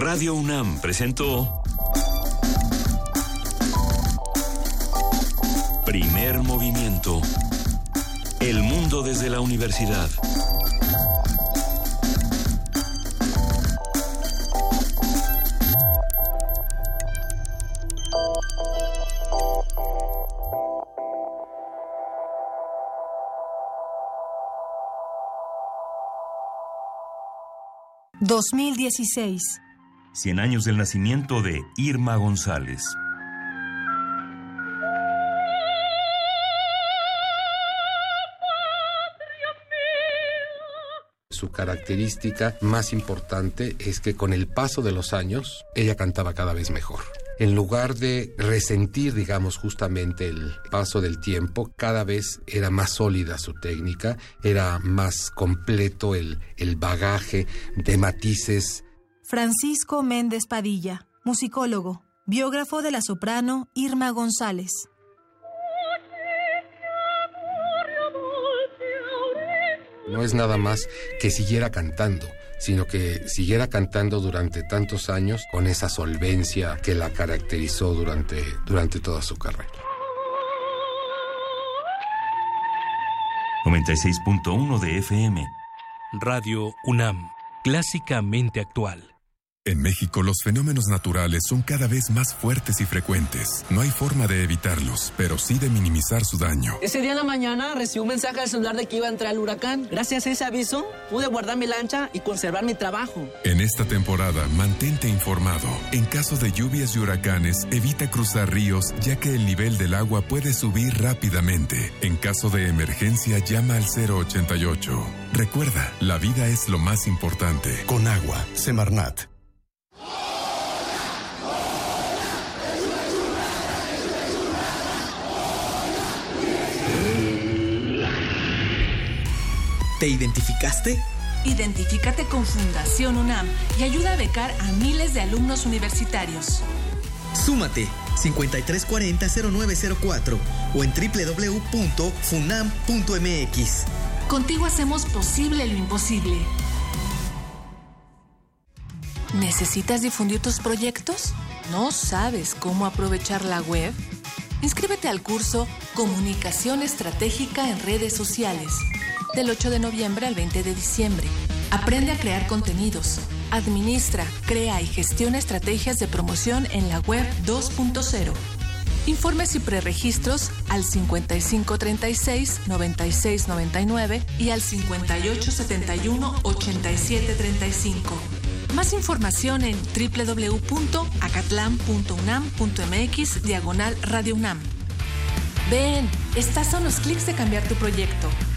Radio UNAM presentó Primer movimiento. El mundo desde la universidad. ...2016... Cien años del nacimiento de Irma González. Su característica más importante es que con el paso de los años, ella cantaba cada vez mejor. En lugar de resentir, digamos, justamente el paso del tiempo, cada vez era más sólida su técnica, era más completo el, el bagaje de matices. Francisco Méndez Padilla, musicólogo, biógrafo de la soprano Irma González. No es nada más que siguiera cantando, sino que siguiera cantando durante tantos años con esa solvencia que la caracterizó durante, durante toda su carrera. 96.1 de FM. Radio UNAM, clásicamente actual. En México los fenómenos naturales son cada vez más fuertes y frecuentes. No hay forma de evitarlos, pero sí de minimizar su daño. Ese día en la mañana recibí un mensaje al celular de que iba a entrar el huracán. Gracias a ese aviso pude guardar mi lancha y conservar mi trabajo. En esta temporada, mantente informado. En caso de lluvias y huracanes, evita cruzar ríos ya que el nivel del agua puede subir rápidamente. En caso de emergencia, llama al 088. Recuerda, la vida es lo más importante. Con agua, Semarnat. ¿Te identificaste? Identifícate con Fundación UNAM y ayuda a becar a miles de alumnos universitarios. Súmate 5340-0904 o en www.funam.mx. Contigo hacemos posible lo imposible. ¿Necesitas difundir tus proyectos? ¿No sabes cómo aprovechar la web? Inscríbete al curso Comunicación Estratégica en Redes Sociales del 8 de noviembre al 20 de diciembre. Aprende a crear contenidos. Administra, crea y gestiona estrategias de promoción en la web 2.0. Informes y preregistros al 5536-9699 y al 5871-8735. Más información en www.acatlan.unam.mx diagonal Radio UNAM. Ven, estás a unos clics de cambiar tu proyecto.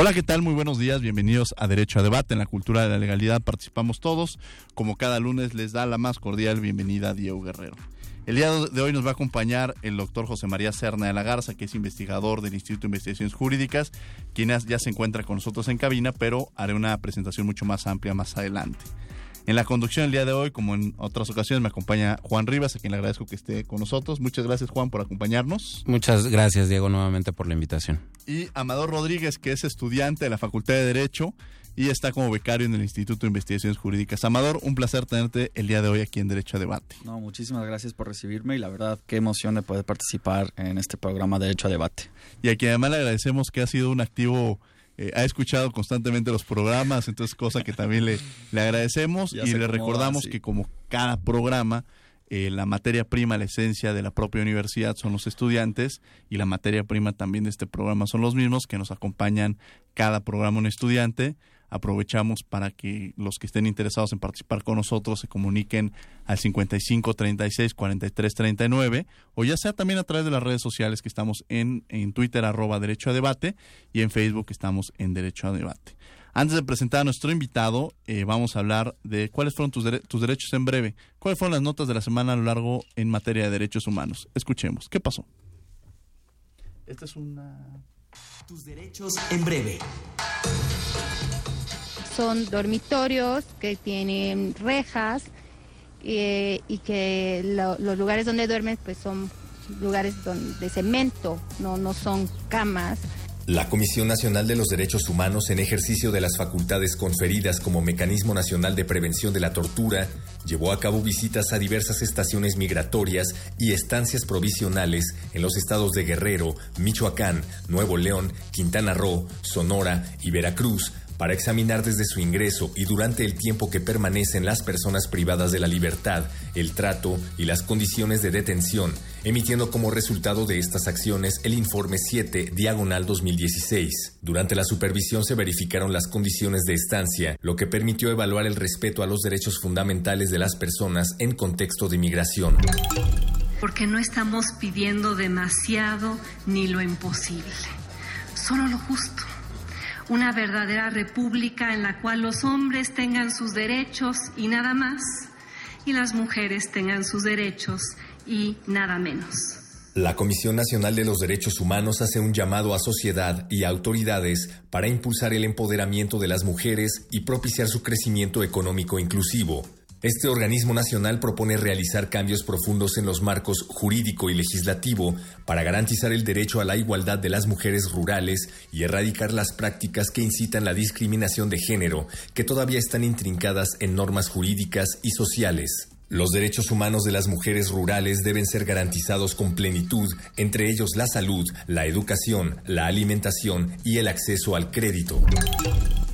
Hola, ¿qué tal? Muy buenos días, bienvenidos a Derecho a Debate. En la cultura de la legalidad participamos todos. Como cada lunes les da la más cordial bienvenida a Diego Guerrero. El día de hoy nos va a acompañar el doctor José María Serna de la Garza, que es investigador del Instituto de Investigaciones Jurídicas, quien ya se encuentra con nosotros en cabina, pero haré una presentación mucho más amplia más adelante. En la conducción el día de hoy, como en otras ocasiones, me acompaña Juan Rivas, a quien le agradezco que esté con nosotros. Muchas gracias, Juan, por acompañarnos. Muchas gracias, Diego, nuevamente por la invitación. Y Amador Rodríguez, que es estudiante de la Facultad de Derecho y está como becario en el Instituto de Investigaciones Jurídicas. Amador, un placer tenerte el día de hoy aquí en Derecho a Debate. No, muchísimas gracias por recibirme y la verdad, qué emoción de poder participar en este programa Derecho a Debate. Y a quien además le agradecemos que ha sido un activo eh, ha escuchado constantemente los programas, entonces cosa que también le, le agradecemos y le recordamos que como cada programa, eh, la materia prima, la esencia de la propia universidad son los estudiantes y la materia prima también de este programa son los mismos que nos acompañan cada programa un estudiante aprovechamos para que los que estén interesados en participar con nosotros se comuniquen al 55 36 43 39 o ya sea también a través de las redes sociales que estamos en, en Twitter arroba Derecho a Debate y en Facebook estamos en Derecho a Debate. Antes de presentar a nuestro invitado, eh, vamos a hablar de cuáles fueron tus, tus derechos en breve. ¿Cuáles fueron las notas de la semana a lo largo en materia de derechos humanos? Escuchemos. ¿Qué pasó? Esta es una... Tus derechos en breve son dormitorios que tienen rejas eh, y que los lugares donde duermen pues son lugares de cemento, no, no son camas. La Comisión Nacional de los Derechos Humanos, en ejercicio de las facultades conferidas como Mecanismo Nacional de Prevención de la Tortura, llevó a cabo visitas a diversas estaciones migratorias y estancias provisionales en los estados de Guerrero, Michoacán, Nuevo León, Quintana Roo, Sonora y Veracruz, para examinar desde su ingreso y durante el tiempo que permanecen las personas privadas de la libertad, el trato y las condiciones de detención, emitiendo como resultado de estas acciones el informe 7 diagonal 2016. Durante la supervisión se verificaron las condiciones de estancia, lo que permitió evaluar el respeto a los derechos fundamentales de las personas en contexto de migración. Porque no estamos pidiendo demasiado ni lo imposible, solo lo justo una verdadera república en la cual los hombres tengan sus derechos y nada más, y las mujeres tengan sus derechos y nada menos. La Comisión Nacional de los Derechos Humanos hace un llamado a sociedad y autoridades para impulsar el empoderamiento de las mujeres y propiciar su crecimiento económico inclusivo. Este organismo nacional propone realizar cambios profundos en los marcos jurídico y legislativo para garantizar el derecho a la igualdad de las mujeres rurales y erradicar las prácticas que incitan la discriminación de género, que todavía están intrincadas en normas jurídicas y sociales. Los derechos humanos de las mujeres rurales deben ser garantizados con plenitud, entre ellos la salud, la educación, la alimentación y el acceso al crédito.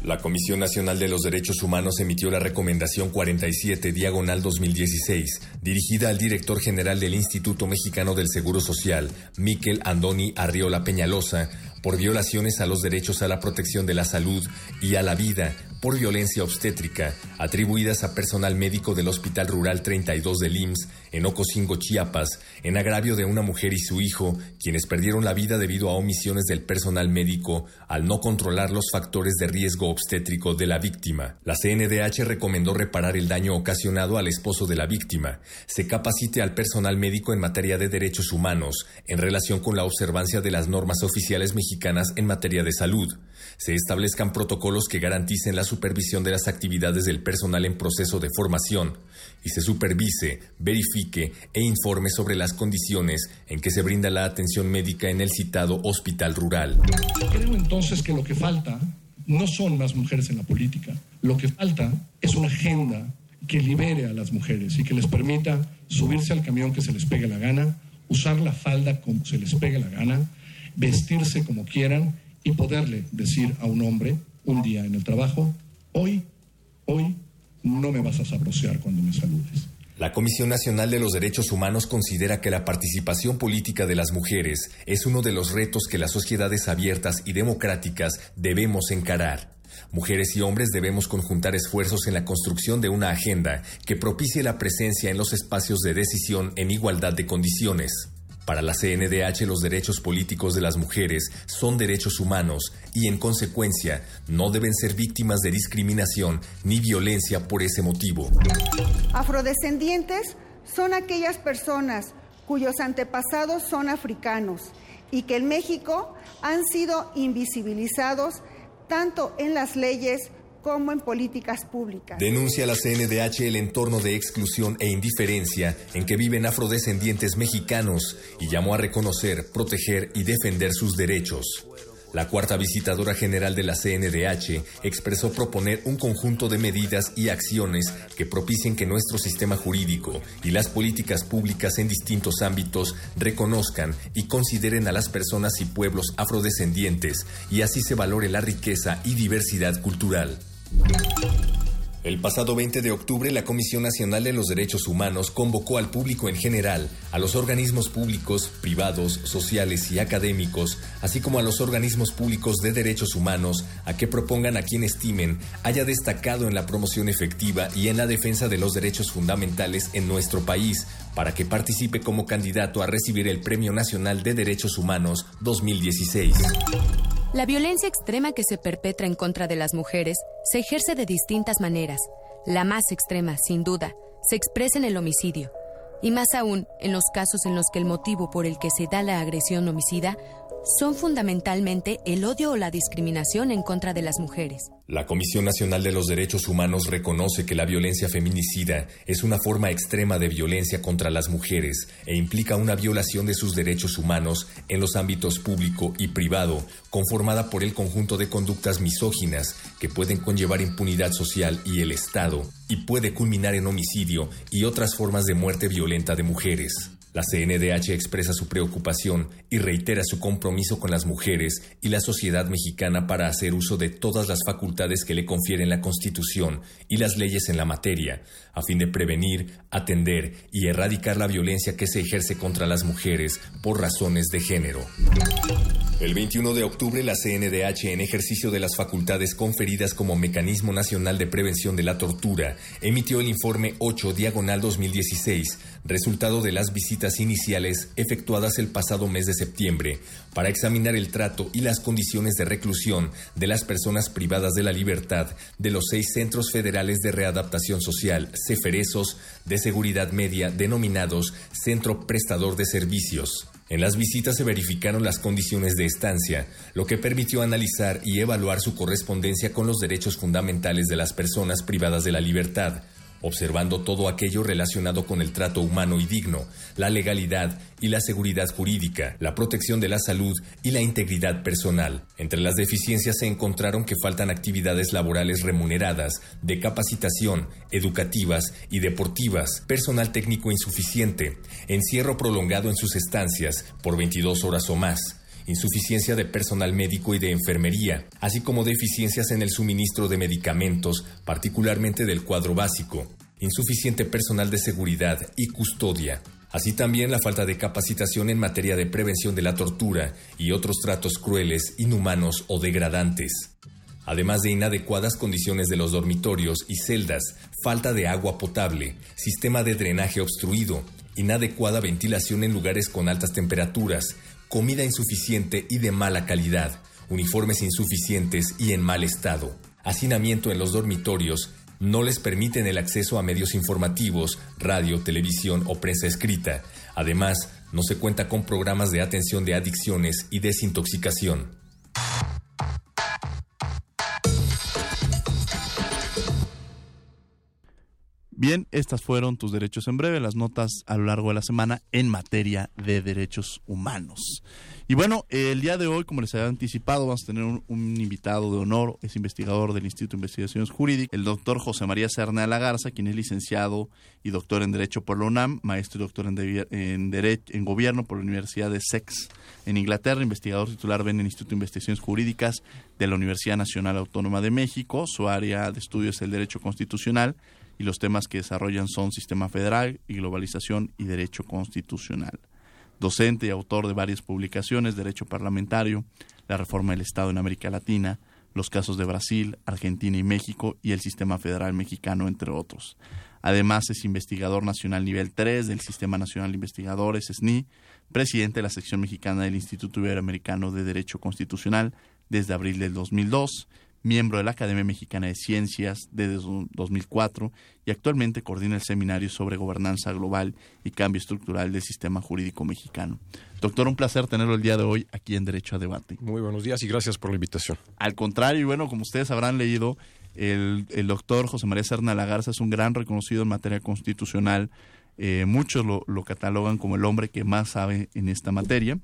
La Comisión Nacional de los Derechos Humanos emitió la Recomendación 47 Diagonal 2016, dirigida al director general del Instituto Mexicano del Seguro Social, Miquel Andoni Arriola Peñalosa, por violaciones a los derechos a la protección de la salud y a la vida por violencia obstétrica atribuidas a personal médico del Hospital Rural 32 del IMSS en Ocosingo, Chiapas, en agravio de una mujer y su hijo, quienes perdieron la vida debido a omisiones del personal médico al no controlar los factores de riesgo obstétrico de la víctima. La CNDH recomendó reparar el daño ocasionado al esposo de la víctima, se capacite al personal médico en materia de derechos humanos en relación con la observancia de las normas oficiales mexicanas en materia de salud, se establezcan protocolos que garanticen la supervisión de las actividades del personal en proceso de formación y se supervise, verifique e informe sobre las condiciones en que se brinda la atención médica en el citado hospital rural. Creo entonces que lo que falta no son más mujeres en la política, lo que falta es una agenda que libere a las mujeres y que les permita subirse al camión que se les pegue la gana, usar la falda como se les pegue la gana, vestirse como quieran y poderle decir a un hombre un día en el trabajo, hoy, hoy no me vas a sabrosear cuando me saludes. La Comisión Nacional de los Derechos Humanos considera que la participación política de las mujeres es uno de los retos que las sociedades abiertas y democráticas debemos encarar. Mujeres y hombres debemos conjuntar esfuerzos en la construcción de una agenda que propicie la presencia en los espacios de decisión en igualdad de condiciones. Para la CNDH los derechos políticos de las mujeres son derechos humanos y en consecuencia no deben ser víctimas de discriminación ni violencia por ese motivo. Afrodescendientes son aquellas personas cuyos antepasados son africanos y que en México han sido invisibilizados tanto en las leyes como en políticas públicas. Denuncia la CNDH el entorno de exclusión e indiferencia en que viven afrodescendientes mexicanos y llamó a reconocer, proteger y defender sus derechos. La cuarta visitadora general de la CNDH expresó proponer un conjunto de medidas y acciones que propicien que nuestro sistema jurídico y las políticas públicas en distintos ámbitos reconozcan y consideren a las personas y pueblos afrodescendientes y así se valore la riqueza y diversidad cultural. El pasado 20 de octubre, la Comisión Nacional de los Derechos Humanos convocó al público en general, a los organismos públicos, privados, sociales y académicos, así como a los organismos públicos de derechos humanos, a que propongan a quien estimen haya destacado en la promoción efectiva y en la defensa de los derechos fundamentales en nuestro país, para que participe como candidato a recibir el Premio Nacional de Derechos Humanos 2016. La violencia extrema que se perpetra en contra de las mujeres se ejerce de distintas maneras. La más extrema, sin duda, se expresa en el homicidio. Y más aún en los casos en los que el motivo por el que se da la agresión homicida son fundamentalmente el odio o la discriminación en contra de las mujeres. La Comisión Nacional de los Derechos Humanos reconoce que la violencia feminicida es una forma extrema de violencia contra las mujeres e implica una violación de sus derechos humanos en los ámbitos público y privado, conformada por el conjunto de conductas misóginas que pueden conllevar impunidad social y el Estado, y puede culminar en homicidio y otras formas de muerte violenta de mujeres. La CNDH expresa su preocupación y reitera su compromiso con las mujeres y la sociedad mexicana para hacer uso de todas las facultades que le confieren la Constitución y las leyes en la materia, a fin de prevenir, atender y erradicar la violencia que se ejerce contra las mujeres por razones de género. El 21 de octubre, la CNDH, en ejercicio de las facultades conferidas como Mecanismo Nacional de Prevención de la Tortura, emitió el informe 8 diagonal 2016, resultado de las visitas iniciales efectuadas el pasado mes de septiembre, para examinar el trato y las condiciones de reclusión de las personas privadas de la libertad de los seis centros federales de readaptación social, ceferesos, de seguridad media, denominados Centro Prestador de Servicios. En las visitas se verificaron las condiciones de estancia, lo que permitió analizar y evaluar su correspondencia con los derechos fundamentales de las personas privadas de la libertad, observando todo aquello relacionado con el trato humano y digno, la legalidad y la seguridad jurídica, la protección de la salud y la integridad personal. Entre las deficiencias se encontraron que faltan actividades laborales remuneradas, de capacitación, educativas y deportivas, personal técnico insuficiente, encierro prolongado en sus estancias por 22 horas o más, insuficiencia de personal médico y de enfermería, así como deficiencias en el suministro de medicamentos, particularmente del cuadro básico, insuficiente personal de seguridad y custodia, así también la falta de capacitación en materia de prevención de la tortura y otros tratos crueles, inhumanos o degradantes. Además de inadecuadas condiciones de los dormitorios y celdas, falta de agua potable, sistema de drenaje obstruido, inadecuada ventilación en lugares con altas temperaturas, comida insuficiente y de mala calidad, uniformes insuficientes y en mal estado, hacinamiento en los dormitorios, no les permiten el acceso a medios informativos, radio, televisión o prensa escrita. Además, no se cuenta con programas de atención de adicciones y desintoxicación. Bien, estas fueron tus derechos en breve, las notas a lo largo de la semana en materia de derechos humanos. Y bueno, el día de hoy, como les había anticipado, vamos a tener un, invitado de honor, es investigador del Instituto de Investigaciones Jurídicas, el doctor José María Serna de la Garza, quien es licenciado y doctor en Derecho por la UNAM, maestro y doctor en, Derecho, en Gobierno por la Universidad de Sex en Inglaterra, investigador titular en el Instituto de Investigaciones Jurídicas de la Universidad Nacional Autónoma de México. Su área de estudio es el Derecho Constitucional y los temas que desarrollan son sistema federal y globalización y derecho constitucional. Docente y autor de varias publicaciones, Derecho Parlamentario, la reforma del Estado en América Latina, los casos de Brasil, Argentina y México y el sistema federal mexicano, entre otros. Además, es investigador nacional nivel 3 del Sistema Nacional de Investigadores, SNI, presidente de la sección mexicana del Instituto Iberoamericano de Derecho Constitucional desde abril del 2002 miembro de la Academia Mexicana de Ciencias desde 2004 y actualmente coordina el seminario sobre gobernanza global y cambio estructural del sistema jurídico mexicano. Doctor, un placer tenerlo el día de hoy aquí en Derecho a Debate. Muy buenos días y gracias por la invitación. Al contrario, y bueno, como ustedes habrán leído, el, doctor José María Serna Lagarza es un gran reconocido en materia constitucional. Eh, muchos lo catalogan como el hombre que más sabe en esta materia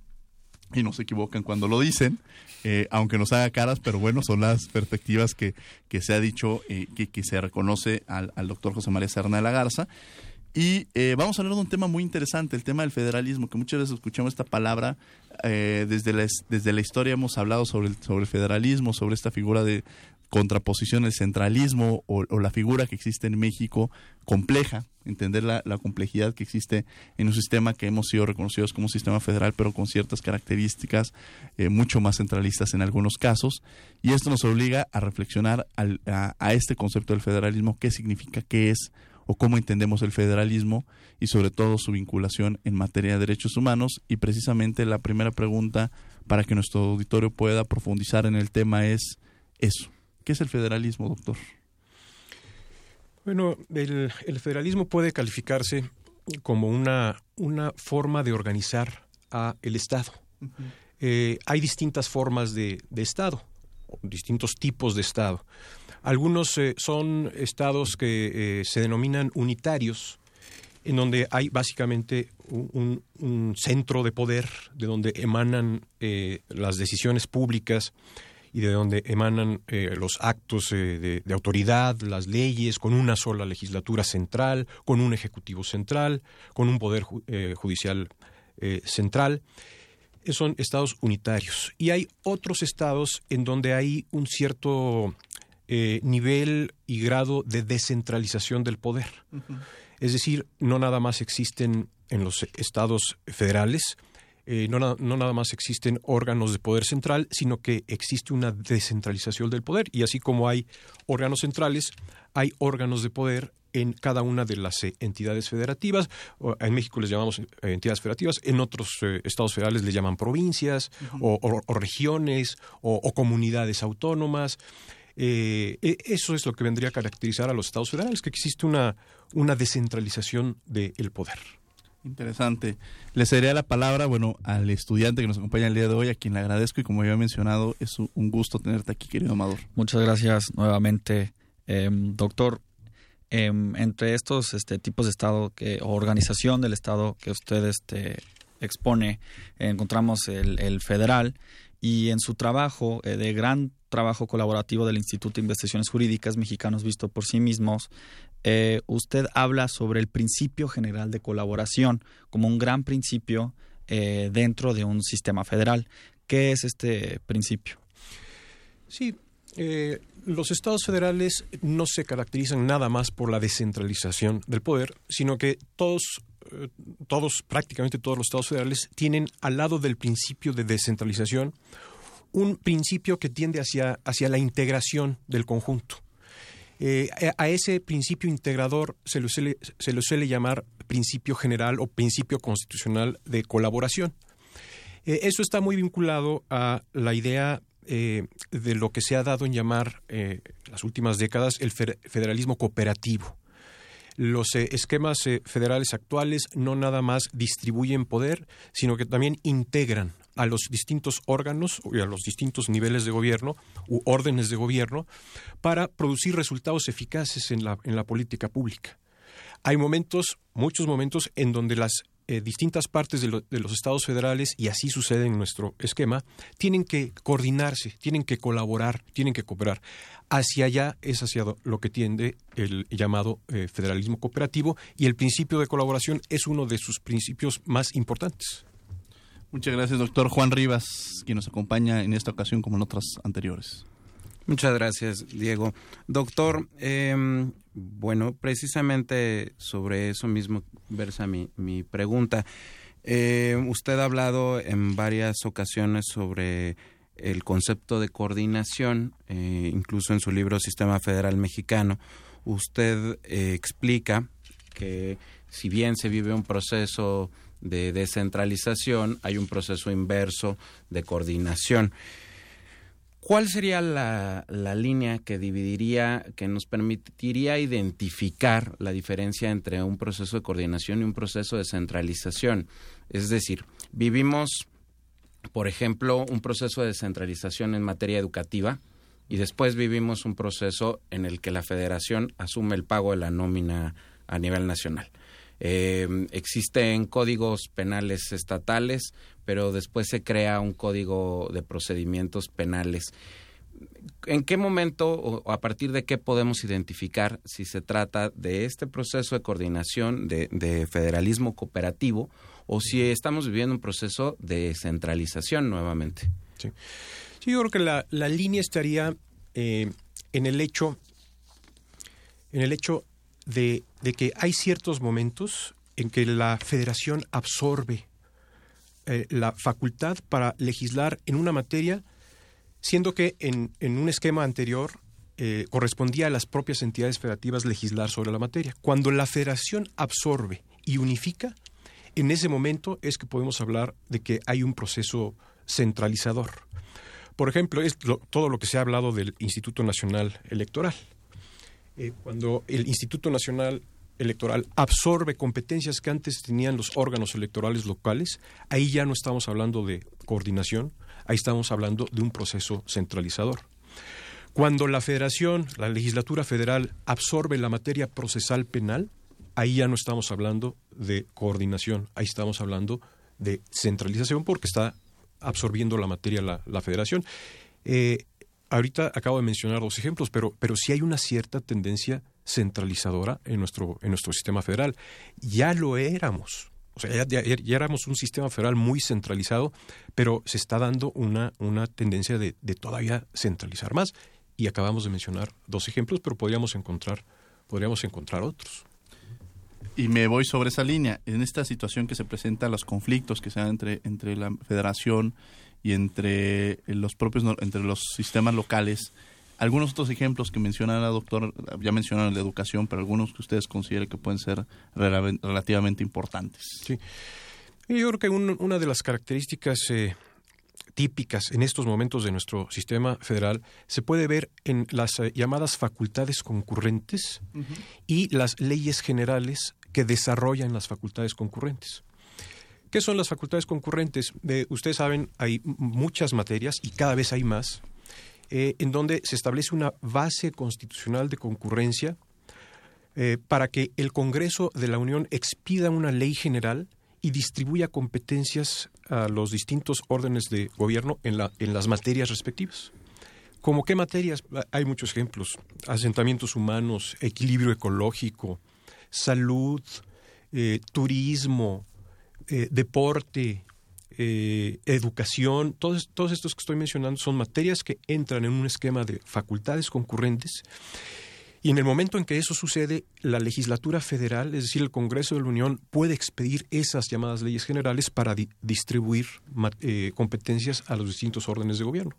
y no se equivocan cuando lo dicen, eh, aunque nos haga caras, pero bueno, son las perspectivas que, que se ha dicho, eh, que, que, se reconoce al, al, doctor José María Serna de la Garza. Y eh, vamos a hablar de un tema muy interesante, el tema del federalismo, que muchas veces escuchamos esta palabra, desde, la, desde la historia hemos hablado sobre sobre el federalismo, sobre esta figura de contraposición, el centralismo o, la figura que existe en México, compleja, entender la, complejidad que existe en un sistema que hemos sido reconocidos como un sistema federal, pero con ciertas características eh, mucho más centralistas en algunos casos. Y esto nos obliga a reflexionar al, a este concepto del federalismo, qué significa, qué es o cómo entendemos el federalismo y sobre todo su vinculación en materia de derechos humanos. Y precisamente la primera pregunta para que nuestro auditorio pueda profundizar en el tema es eso. ¿Qué es el federalismo, doctor? Bueno, el, el federalismo puede calificarse como una, una forma de organizar a el Estado. Uh -huh. eh, hay distintas formas de, de Estado, distintos tipos de Estado. Algunos eh, son estados que eh, se denominan unitarios, en donde hay básicamente un, un centro de poder de donde emanan eh, las decisiones públicas y de donde emanan los actos de, de, autoridad, las leyes, con una sola legislatura central, con un ejecutivo central, con un poder judicial central son estados unitarios. Y hay otros estados en donde hay un cierto eh, nivel y grado de descentralización del poder. Uh -huh. Es decir, no nada más existen en los estados federales, eh, no, no, nada más existen órganos de poder central, sino que existe una descentralización del poder. Y así como hay órganos centrales, hay órganos de poder en cada una de las eh, entidades federativas. En México les llamamos eh, entidades federativas, en otros estados federales les llaman provincias uh -huh. o, o, o, regiones o, o, comunidades autónomas. Eh, eso es lo que vendría a caracterizar a los estados federales, que existe una, una descentralización del de poder. Interesante. Le cederé la palabra, bueno, al estudiante que nos acompaña el día de hoy, a quien le agradezco y como ya he mencionado, es un gusto tenerte aquí, querido Amador. Muchas gracias nuevamente, eh, doctor. Eh, entre estos este, tipos de Estado que, o organización del Estado que usted este, expone, encontramos el, el, federal y en su trabajo eh, de gran trabajo colaborativo del Instituto de Investigaciones Jurídicas Mexicanos Visto por sí mismos, eh, usted habla sobre el principio general de colaboración como un gran principio eh, dentro de un sistema federal. ¿Qué es este principio? Sí, eh, los estados federales no se caracterizan nada más por la descentralización del poder, sino que todos, eh, todos, prácticamente todos los estados federales tienen al lado del principio de descentralización un principio que tiende hacia, hacia la integración del conjunto. Eh, a, ese principio integrador se lo, suele, llamar principio general o principio constitucional de colaboración. Eh, eso está muy vinculado a la idea eh, de lo que se ha dado en llamar en las últimas décadas el federalismo cooperativo. Los eh, esquemas eh, federales actuales no nada más distribuyen poder, sino que también integran a los distintos órganos y a los distintos niveles de gobierno u órdenes de gobierno para producir resultados eficaces en la, en la política pública. Hay momentos, muchos momentos, en donde las eh, distintas partes de, de, los estados federales, y así sucede en nuestro esquema, tienen que coordinarse, tienen que colaborar, tienen que cooperar. Hacia allá es hacia lo que tiende el llamado eh, federalismo cooperativo y el principio de colaboración es uno de sus principios más importantes. Muchas gracias, doctor Juan Rivas, quien nos acompaña en esta ocasión como en otras anteriores. Muchas gracias, Diego. Doctor, eh, bueno, precisamente sobre eso mismo versa mi, mi pregunta. Eh, usted ha hablado en varias ocasiones sobre el concepto de coordinación, eh, incluso en su libro Sistema Federal Mexicano. Usted eh, explica que si bien se vive un proceso de descentralización, hay un proceso inverso de coordinación. ¿Cuál sería la, la, línea que dividiría, que nos permitiría identificar la diferencia entre un proceso de coordinación y un proceso de centralización? Es decir, vivimos, por ejemplo, un proceso de descentralización en materia educativa y después vivimos un proceso en el que la federación asume el pago de la nómina a nivel nacional. Eh, existen códigos penales estatales, pero después se crea un código de procedimientos penales. ¿En qué momento o a partir de qué podemos identificar si se trata de este proceso de coordinación de, federalismo cooperativo o si estamos viviendo un proceso de centralización nuevamente? Sí, yo creo que la, línea estaría eh, en el hecho, en el hecho de, que hay ciertos momentos en que la federación absorbe eh, la facultad para legislar en una materia, siendo que en, un esquema anterior eh, correspondía a las propias entidades federativas legislar sobre la materia. Cuando la federación absorbe y unifica, en ese momento es que podemos hablar de que hay un proceso centralizador. Por ejemplo, es todo lo que se ha hablado del Instituto Nacional Electoral. Eh, cuando el Instituto Nacional Electoral absorbe competencias que antes tenían los órganos electorales locales, ahí ya no estamos hablando de coordinación, ahí estamos hablando de un proceso centralizador. Cuando la federación, la legislatura federal, absorbe la materia procesal penal, ahí ya no estamos hablando de coordinación, ahí estamos hablando de centralización porque está absorbiendo la materia la, federación. Eh, ahorita acabo de mencionar dos ejemplos, pero, pero sí hay una cierta tendencia centralizadora en nuestro, en nuestro sistema federal. Ya lo éramos. O sea, ya, éramos un sistema federal muy centralizado, pero se está dando una, una tendencia de, de, todavía centralizar más. Y acabamos de mencionar dos ejemplos, pero podríamos encontrar, podríamos encontrar otros. Y me voy sobre esa línea. En esta situación que se presenta, los conflictos que se dan entre, entre la federación y entre los propios entre los sistemas locales, algunos otros ejemplos que menciona la doctora, ya mencionaron la educación, pero algunos que ustedes consideren que pueden ser relativamente importantes. Sí. Yo creo que una de las características eh, típicas en estos momentos de nuestro sistema federal se puede ver en las eh, llamadas facultades concurrentes y las leyes generales que desarrollan las facultades concurrentes. ¿Qué son las facultades concurrentes? ustedes saben, hay muchas materias y cada vez hay más, eh, en donde se establece una base constitucional de concurrencia eh, para que el Congreso de la Unión expida una ley general y distribuya competencias a los distintos órdenes de gobierno en, la, en las materias respectivas. ¿Cómo qué materias? Hay muchos ejemplos. Asentamientos humanos, equilibrio ecológico, salud, eh, turismo, eh, deporte, eh, educación, todos, estos que estoy mencionando son materias que entran en un esquema de facultades concurrentes. Y en el momento en que eso sucede, la legislatura federal, es decir, el Congreso de la Unión, puede expedir esas llamadas leyes generales para distribuir competencias a los distintos órdenes de gobierno.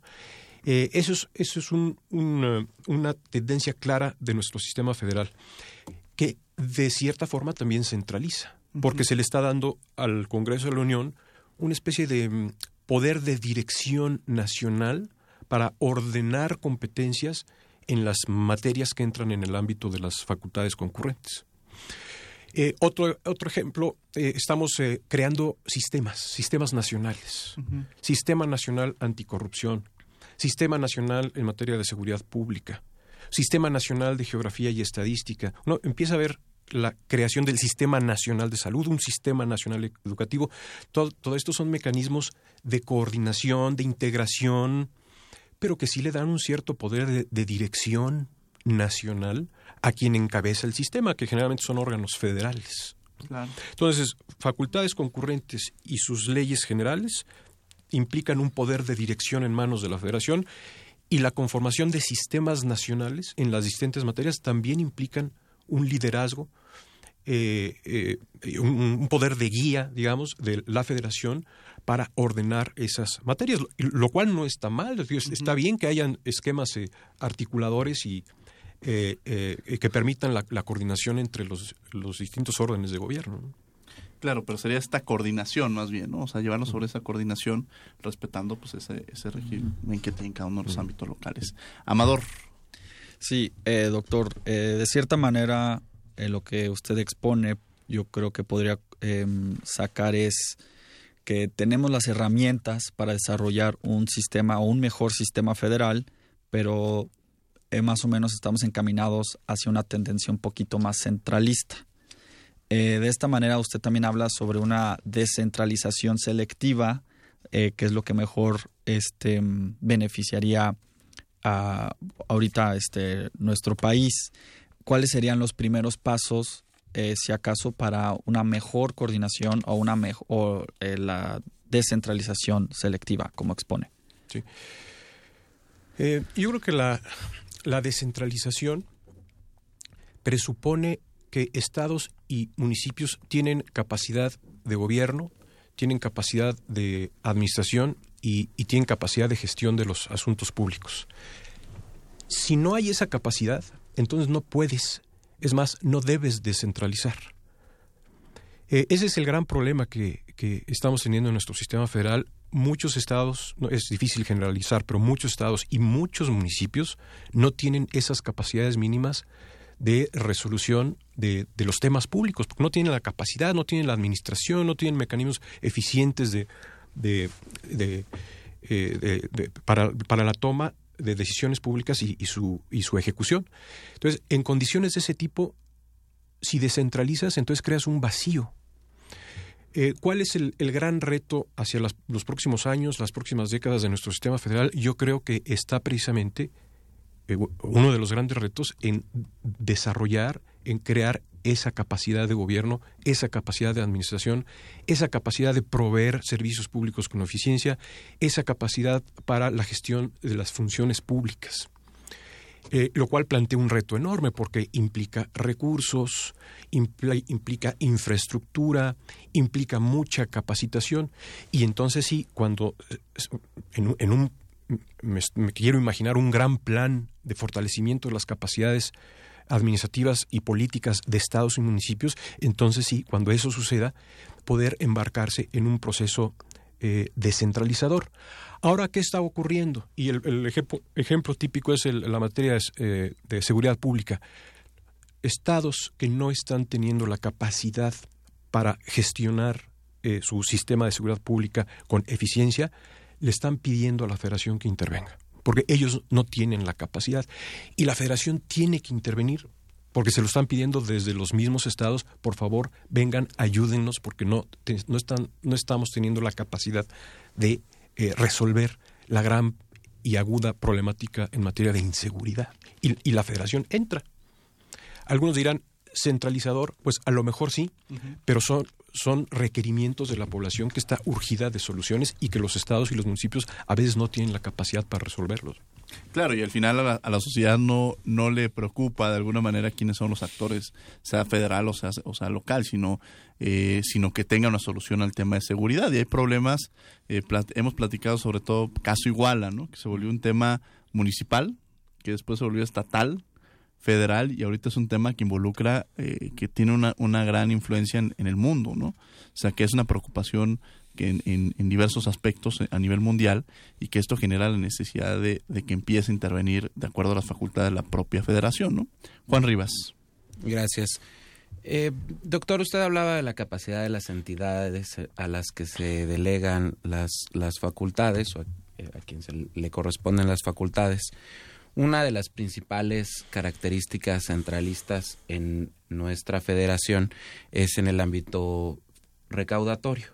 eso es, eso es una tendencia clara de nuestro sistema federal, que de cierta forma también centraliza, porque se le está dando al Congreso de la Unión una especie de mm, poder de dirección nacional para ordenar competencias en las materias que entran en el ámbito de las facultades concurrentes. Eh, otro, otro ejemplo, eh, estamos eh, creando sistemas, sistemas nacionales. Sistema Nacional Anticorrupción, Sistema Nacional en materia de seguridad pública, Sistema Nacional de Geografía y Estadística. Uno empieza a ver la creación del Sistema Nacional de Salud, un Sistema Nacional Educativo. Todo, todo esto son mecanismos de coordinación, de integración, pero que sí le dan un cierto poder de, dirección nacional a quien encabeza el sistema, que generalmente son órganos federales. Entonces, facultades concurrentes y sus leyes generales implican un poder de dirección en manos de la federación y la conformación de sistemas nacionales en las distintas materias también implican un liderazgo eh, eh, un, poder de guía, digamos, de la federación para ordenar esas materias, lo, cual no está mal, está bien que hayan esquemas eh, articuladores y que permitan la, coordinación entre los, los, distintos órdenes de gobierno. Claro, pero sería esta coordinación más bien, ¿no? O sea, llevarnos sobre esa coordinación respetando pues ese, ese régimen que tiene cada uno de los ámbitos locales. Amador. Sí, doctor, de cierta manera eh, lo que usted expone, yo creo que podría em, sacar es que tenemos las herramientas para desarrollar un sistema o un mejor sistema federal, pero eh, más o menos estamos encaminados hacia una tendencia un poquito más centralista. Eh, de esta manera usted también habla sobre una descentralización selectiva, que es lo que mejor este, beneficiaría a ahorita este, nuestro país. ¿Cuáles serían los primeros pasos, eh, si acaso, para una mejor coordinación o, una mejor, la descentralización selectiva, como expone? Sí. yo creo que la, la descentralización presupone que estados y municipios tienen capacidad de gobierno, tienen capacidad de administración y, tienen capacidad de gestión de los asuntos públicos. Si no hay esa capacidad, entonces no puedes, es más, no debes descentralizar. Eh, ese es el gran problema que, que, estamos teniendo en nuestro sistema federal. Muchos estados, no, es difícil generalizar, pero muchos estados y muchos municipios no tienen esas capacidades mínimas de resolución de, los temas públicos, porque no tienen la capacidad, no tienen la administración, no tienen mecanismos eficientes de, de, eh, para, para, la toma de decisiones públicas y, su, y su ejecución. Entonces, en condiciones de ese tipo, si descentralizas, entonces creas un vacío. Eh, ¿Cuál es el, el, gran reto hacia los próximos años, las próximas décadas de nuestro sistema federal? Yo creo que está precisamente eh, uno de los grandes retos en desarrollar, en crear esa capacidad de gobierno, esa capacidad de administración, esa capacidad de proveer servicios públicos con eficiencia, esa capacidad para la gestión de las funciones públicas. Eh, lo cual plantea un reto enorme porque implica recursos, implica infraestructura, implica mucha capacitación y entonces sí, cuando eh, en un me, quiero imaginar un gran plan de fortalecimiento de las capacidades administrativas y políticas de estados y municipios, entonces sí, cuando eso suceda, poder embarcarse en un proceso eh, descentralizador. Ahora, ¿qué está ocurriendo? Y el, ejemplo, típico es la materia eh, de seguridad pública. Estados que no están teniendo la capacidad para gestionar eh, su sistema de seguridad pública con eficiencia, le están pidiendo a la federación que intervenga, porque ellos no tienen la capacidad. Y la federación tiene que intervenir, porque se lo están pidiendo desde los mismos estados, por favor, vengan, ayúdennos, porque no, no, están, no estamos teniendo la capacidad de eh, resolver la gran y aguda problemática en materia de inseguridad. Y, y la federación entra. Algunos dirán, centralizador, pues a lo mejor sí, pero son, son requerimientos de la población que está urgida de soluciones y que los estados y los municipios a veces no tienen la capacidad para resolverlos. Claro, y al final a la, sociedad no, no le preocupa de alguna manera quiénes son los actores, sea federal o sea, o sea local, sino, eh, sino que tenga una solución al tema de seguridad. Y hay problemas, eh, hemos platicado sobre todo caso Iguala, ¿no? que se volvió un tema municipal, que después se volvió estatal, federal y ahorita es un tema que involucra, eh, que tiene una, una gran influencia en, el mundo, ¿no? O sea, que es una preocupación que en, en, diversos aspectos a nivel mundial y que esto genera la necesidad de, que empiece a intervenir de acuerdo a las facultades de la propia federación, ¿no? Juan Rivas. Gracias. Eh, doctor, usted hablaba de la capacidad de las entidades a las que se delegan las, las facultades o a, a quien se le corresponden las facultades. Una de las principales características centralistas en nuestra federación es en el ámbito recaudatorio.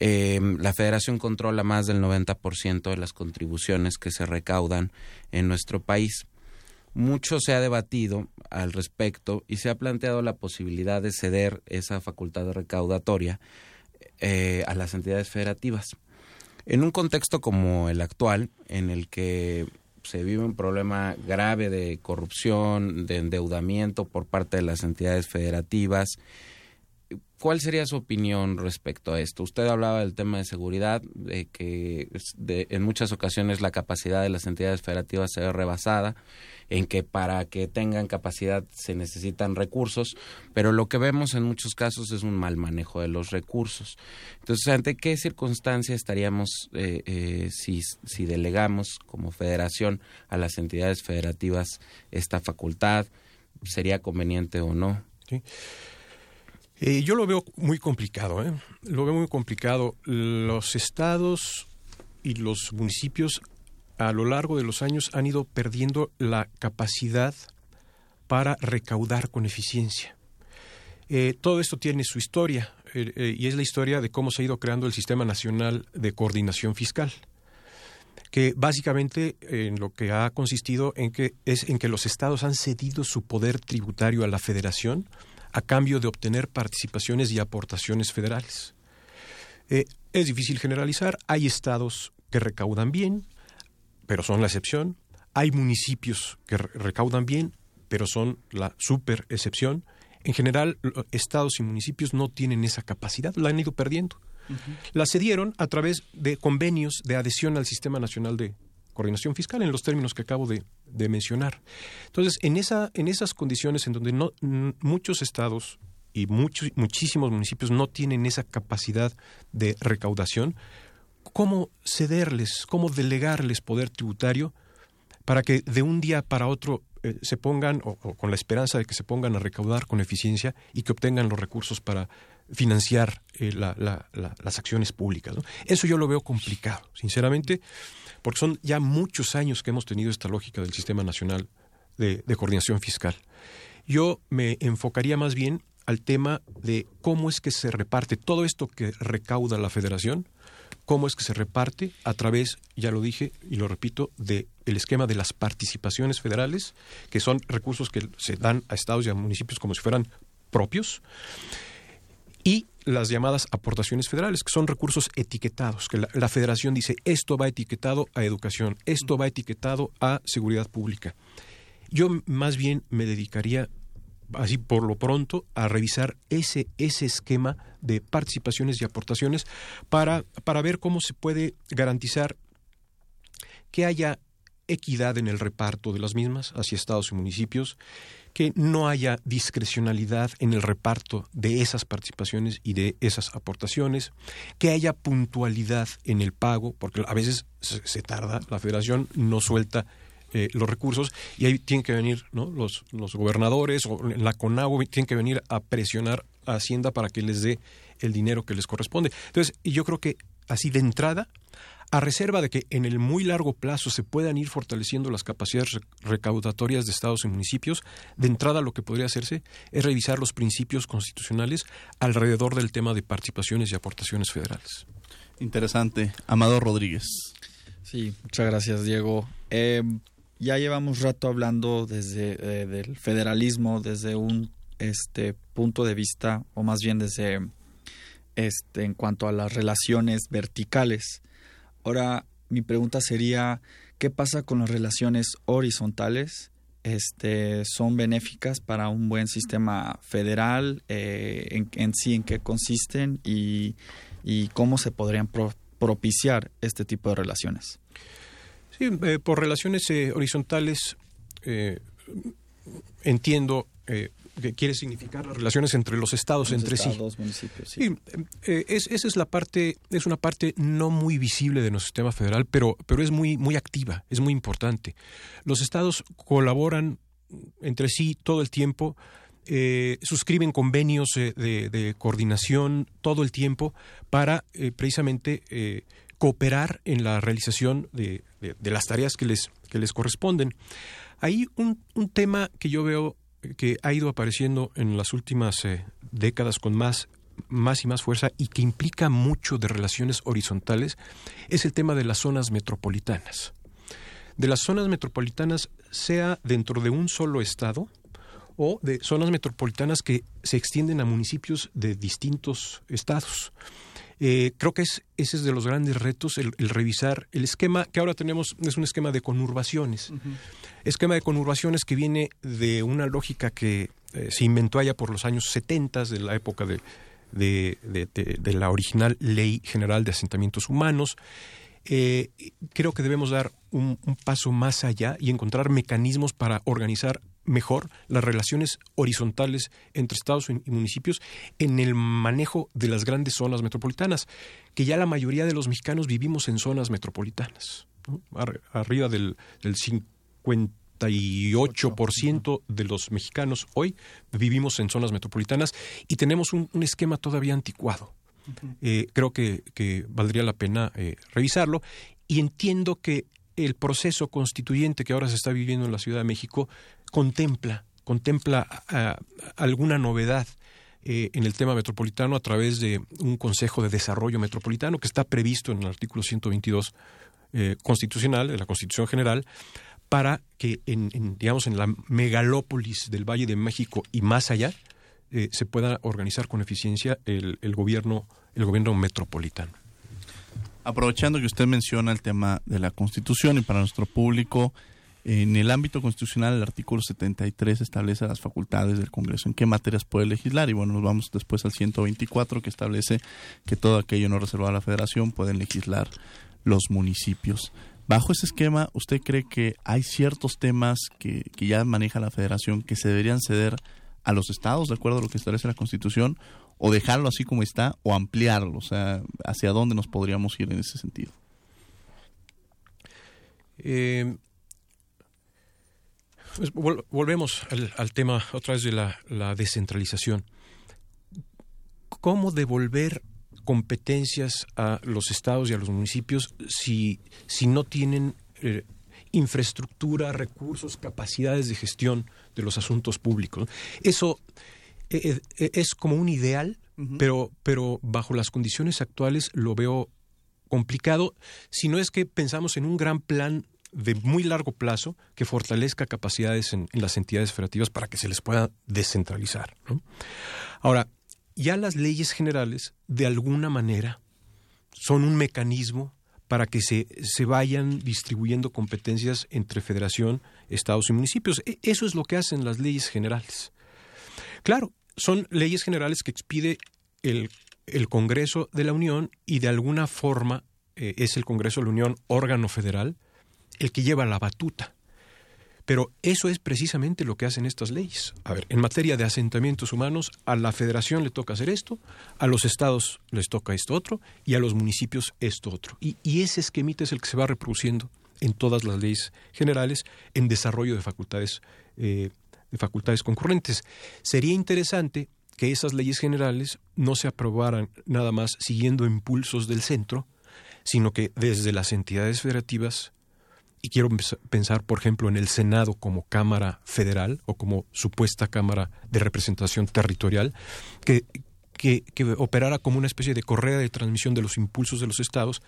Em, la federación controla más del 90% de las contribuciones que se recaudan en nuestro país. Mucho se ha debatido al respecto y se ha planteado la posibilidad de ceder esa facultad recaudatoria eh, a las entidades federativas. En un contexto como el actual, en el que se vive un problema grave de corrupción, de endeudamiento por parte de las entidades federativas. ¿Cuál sería su opinión respecto a esto? Usted hablaba del tema de seguridad, de que en muchas ocasiones la capacidad de las entidades federativas se ve rebasada en que para que tengan capacidad se necesitan recursos, pero lo que vemos en muchos casos es un mal manejo de los recursos. Entonces, ¿ante qué circunstancia estaríamos eh, eh, si, si delegamos como federación a las entidades federativas esta facultad? ¿Sería conveniente o no? Eh, yo lo veo muy complicado, ¿eh? Lo veo muy complicado. Los estados y los municipios a lo largo de los años han ido perdiendo la capacidad para recaudar con eficiencia. Eh, todo esto tiene su historia eh, y es la historia de cómo se ha ido creando el Sistema Nacional de Coordinación Fiscal que básicamente en lo que ha consistido en que es en que los estados han cedido su poder tributario a la federación a cambio de obtener participaciones y aportaciones federales. es difícil generalizar, hay estados que recaudan bien, pero son la excepción, hay municipios que recaudan bien, pero son la super excepción, en general, estados y municipios no tienen esa capacidad, la han ido perdiendo. La cedieron a través de convenios de adhesión al Sistema Nacional de Coordinación Fiscal, en los términos que acabo de, mencionar. Entonces, en, esa, en esas condiciones en donde no, muchos estados y muchos, muchísimos municipios no tienen esa capacidad de recaudación, ¿cómo cederles, cómo delegarles poder tributario para que de un día para otro eh, se pongan, o, con la esperanza de que se pongan a recaudar con eficiencia y que obtengan los recursos para financiar eh, las acciones públicas. Eso yo lo veo complicado, sinceramente, porque son ya muchos años que hemos tenido esta lógica del Sistema Nacional de, Coordinación Fiscal. Yo me enfocaría más bien al tema de cómo es que se reparte todo esto que recauda la federación, cómo es que se reparte a través, ya lo dije y lo repito, del esquema de las participaciones federales, que son recursos que se dan a estados y a municipios como si fueran propios, y las llamadas aportaciones federales, que son recursos etiquetados, que la, federación dice esto va etiquetado a educación, esto va etiquetado a seguridad pública. Yo más bien me dedicaría así por lo pronto, a revisar ese, ese esquema de participaciones y aportaciones para, para ver cómo se puede garantizar que haya equidad en el reparto de las mismas hacia estados y municipios, que no haya discrecionalidad en el reparto de esas participaciones y de esas aportaciones, que haya puntualidad en el pago, porque a veces se tarda, la federación no suelta eh, los recursos y ahí tienen que venir ¿no? los, los gobernadores o la CONAGO tienen que venir a presionar a Hacienda para que les dé el dinero que les corresponde. Entonces, yo creo que así de entrada, a reserva de que en el muy largo plazo se puedan ir fortaleciendo las capacidades recaudatorias de estados y municipios, de entrada lo que podría hacerse es revisar los principios constitucionales alrededor del tema de participaciones y aportaciones federales. Interesante. Amador Rodríguez. Sí, muchas gracias, Diego. Eh, ya llevamos rato hablando desde eh, del federalismo desde un este punto de vista o más bien desde este en cuanto a las relaciones verticales. Ahora mi pregunta sería ¿qué pasa con las relaciones horizontales? Este, son benéficas para un buen sistema federal, eh, en, sí en qué consisten y, cómo se podrían propiciar este tipo de relaciones. Sí, eh, por relaciones eh, horizontales entiendo que quiere significar las relaciones entre los estados entre sí. Municipios, sí. esa es la parte, es una parte no muy visible de nuestro sistema federal, pero, pero es muy, muy activa, es muy importante. Los estados colaboran entre sí todo el tiempo. suscriben convenios de, coordinación todo el tiempo para precisamente cooperar en la realización de, las tareas que les, que les corresponden. Hay un, tema que yo veo que ha ido apareciendo en las últimas eh, décadas con más, más y más fuerza y que implica mucho de relaciones horizontales, es el tema de las zonas metropolitanas. De las zonas metropolitanas, sea dentro de un solo estado, o de zonas metropolitanas que se extienden a municipios de distintos estados. Eh, creo que es, ese es de los grandes retos, el, revisar el esquema que ahora tenemos, es un esquema de conurbaciones. Esquema de conurbaciones que viene de una lógica que eh, se inventó allá por los años 70, de la época de, de, la original Ley General de Asentamientos Humanos. Eh, creo que debemos dar un, paso más allá y encontrar mecanismos para organizar mejor las relaciones horizontales entre estados y municipios en el manejo de las grandes zonas metropolitanas, que ya la mayoría de los mexicanos vivimos en zonas metropolitanas. Arriba del, del 58% de los mexicanos hoy vivimos en zonas metropolitanas y tenemos un, esquema todavía anticuado. Eh, creo que, valdría la pena eh, revisarlo y entiendo que el proceso constituyente que ahora se está viviendo en la Ciudad de México contempla, contempla alguna novedad eh, en el tema metropolitano a través de un Consejo de Desarrollo Metropolitano que está previsto en el artículo 122 eh, constitucional, de la Constitución General, para que en, digamos en la megalópolis del Valle de México y más allá eh, se pueda organizar con eficiencia el gobierno el gobierno metropolitano. Aprovechando que usted menciona el tema de la Constitución y para nuestro público, en el ámbito constitucional el artículo 73 establece las facultades del Congreso, en qué materias puede legislar y bueno, nos vamos después al 124 que establece que todo aquello no reservado a la Federación pueden legislar los municipios. Bajo ese esquema, ¿usted cree que hay ciertos temas que, que ya maneja la Federación que se deberían ceder a los estados de acuerdo a lo que establece la Constitución o dejarlo así como está o ampliarlo? O sea, ¿hacia dónde nos podríamos ir en ese sentido? Eh, pues, volvemos al, tema otra vez de la, la, descentralización. ¿Cómo devolver competencias a los estados y a los municipios si, si no tienen eh, infraestructura, recursos, capacidades de gestión de los asuntos públicos? Eso eh, eh, es como un ideal, pero, pero bajo las condiciones actuales lo veo complicado, si no es que pensamos en un gran plan de muy largo plazo que fortalezca capacidades en, las entidades federativas para que se les pueda descentralizar. Ahora, ya las leyes generales, de alguna manera, son un mecanismo para que se, se vayan distribuyendo competencias entre federación, estados y municipios. E, eso es lo que hacen las leyes generales. Claro, son leyes generales que expide el, el Congreso de la Unión y de alguna forma eh, es el Congreso de la Unión órgano federal el que lleva la batuta. Pero eso es precisamente lo que hacen estas leyes. A ver, en materia de asentamientos humanos, a la federación le toca hacer esto, a los estados les toca esto otro y a los municipios esto otro. Y, ese esquemita es el que se va reproduciendo en todas las leyes generales en desarrollo de facultades, eh, de facultades concurrentes. Sería interesante que esas leyes generales no se aprobaran nada más siguiendo impulsos del centro, sino que desde las entidades federativas y quiero pensar, por ejemplo, en el Senado como Cámara Federal o como supuesta Cámara de Representación Territorial, que, que, operara como una especie de correa de transmisión de los impulsos de los estados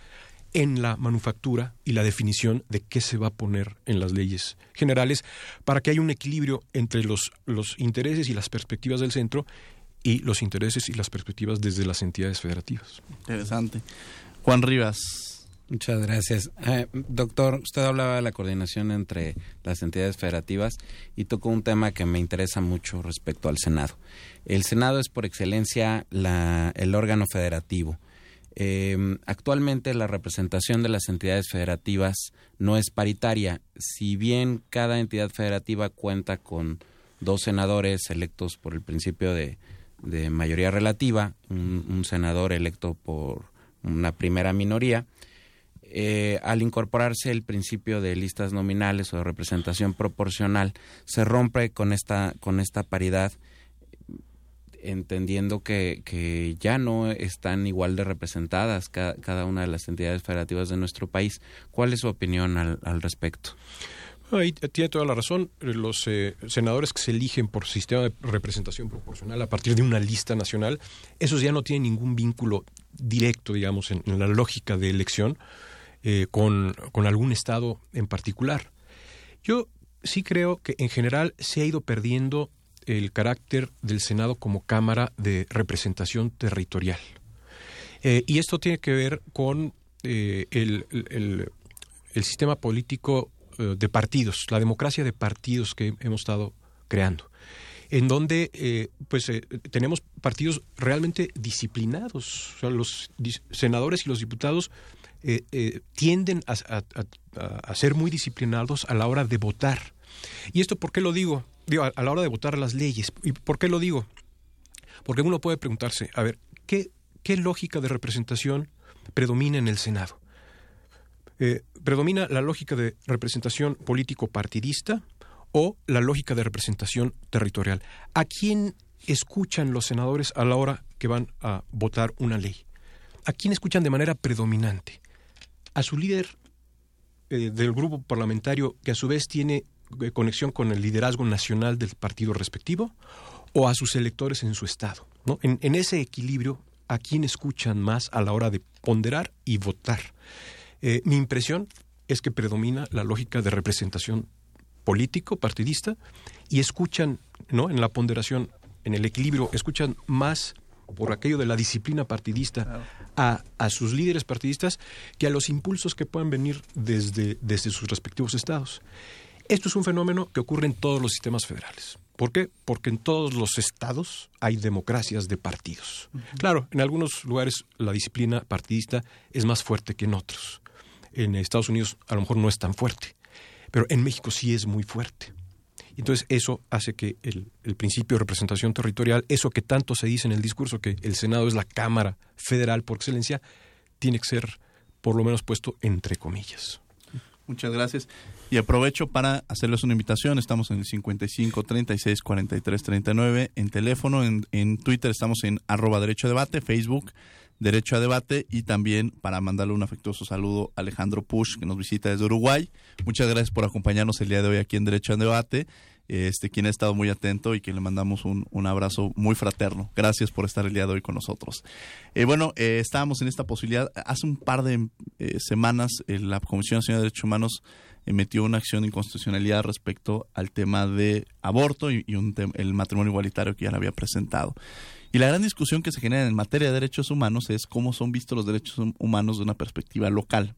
en la manufactura y la definición de qué se va a poner en las leyes generales para que haya un equilibrio entre los, los intereses y las perspectivas del centro y los intereses y las perspectivas desde las entidades federativas. Interesante. Juan Rivas, Muchas gracias. Eh, doctor, usted hablaba de la coordinación entre las entidades federativas y tocó un tema que me interesa mucho respecto al Senado. El Senado es por excelencia la, el órgano federativo. Eh, actualmente la representación de las entidades federativas no es paritaria. Si bien cada entidad federativa cuenta con dos senadores electos por el principio de, mayoría relativa, un senador electo por una primera minoría, eh, al incorporarse el principio de listas nominales o de representación proporcional, se rompe con esta, con esta paridad, entendiendo que, que ya no están igual de representadas cada, una de las entidades federativas de nuestro país. ¿Cuál es su opinión al, al respecto? Ahí tiene toda la razón. Los eh, senadores que se eligen por sistema de representación proporcional a partir de una lista nacional, esos ya no tienen ningún vínculo directo, digamos, en la lógica de elección eh, con, con algún estado en particular. Yo sí creo que en general se ha ido perdiendo el carácter del Senado como Cámara de Representación Territorial. Eh, y esto tiene que ver con eh, el, el, sistema político de partidos, la democracia de partidos que hemos estado creando, en donde pues tenemos partidos realmente disciplinados. O sea, los senadores y los diputados eh, eh, tienden a, ser muy disciplinados a la hora de votar. ¿Y esto por qué lo digo? Digo, a, la hora de votar las leyes. ¿Y por qué lo digo? Porque uno puede preguntarse, a ver, ¿qué, lógica de representación predomina en el Senado? Eh, ¿Predomina la lógica de representación político-partidista o la lógica de representación territorial? ¿A quién escuchan los senadores a la hora que van a votar una ley? ¿A quién escuchan de manera predominante? A su líder eh, del grupo parlamentario que a su vez tiene eh, conexión con el liderazgo nacional del partido respectivo o a sus electores en su estado. ¿no? En, en ese equilibrio, ¿a quién escuchan más a la hora de ponderar y votar? Eh, mi impresión es que predomina la lógica de representación político, partidista, y escuchan, ¿no? En la ponderación, en el equilibrio, escuchan más por aquello de la disciplina partidista a, a, sus líderes partidistas que a los impulsos que puedan venir desde, desde sus respectivos estados. Esto es un fenómeno que ocurre en todos los sistemas federales. ¿Por qué? Porque en todos los estados hay democracias de partidos. Uh -huh. Claro, en algunos lugares la disciplina partidista es más fuerte que en otros. En Estados Unidos a lo mejor no es tan fuerte, pero en México sí es muy fuerte. Entonces eso hace que el, principio de representación territorial, eso que tanto se dice en el discurso, que el Senado es la Cámara Federal por excelencia, tiene que ser por lo menos puesto entre comillas. Muchas gracias. Y aprovecho para hacerles una invitación. Estamos en el 55 36 43 39 en teléfono. En, en Twitter estamos en arroba derecho a debate, Facebook Derecho a Debate y también para mandarle un afectuoso saludo a Alejandro Push que nos visita desde Uruguay. Muchas gracias por acompañarnos el día de hoy aquí en Derecho a Debate. Este, quien ha estado muy atento y quien le mandamos un, un abrazo muy fraterno. Gracias por estar el día de hoy con nosotros. Eh, bueno, eh, estábamos en esta posibilidad. Hace un par de eh, semanas la Comisión Nacional de Derechos Humanos emitió una acción de inconstitucionalidad respecto al tema de aborto y, y un el matrimonio igualitario que ya le había presentado. Y la gran discusión que se genera en materia de derechos humanos es cómo son vistos los derechos humanos de una perspectiva local.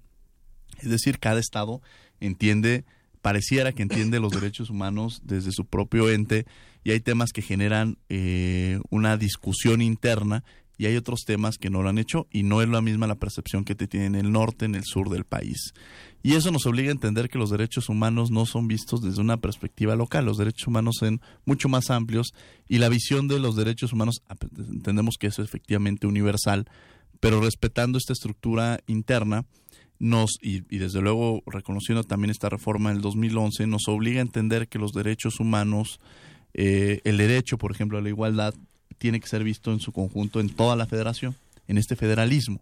Es decir, cada Estado entiende, pareciera que entiende los derechos humanos desde su propio ente y hay temas que generan eh, una discusión interna y hay otros temas que no lo han hecho y no es la misma la percepción que te tiene en el norte, en el sur del país. Y eso nos obliga a entender que los derechos humanos no son vistos desde una perspectiva local, los derechos humanos son mucho más amplios y la visión de los derechos humanos entendemos que es efectivamente universal, pero respetando esta estructura interna nos y, y desde luego reconociendo también esta reforma del 2011 nos obliga a entender que los derechos humanos eh, el derecho, por ejemplo, a la igualdad tiene que ser visto en su conjunto en toda la federación, en este federalismo.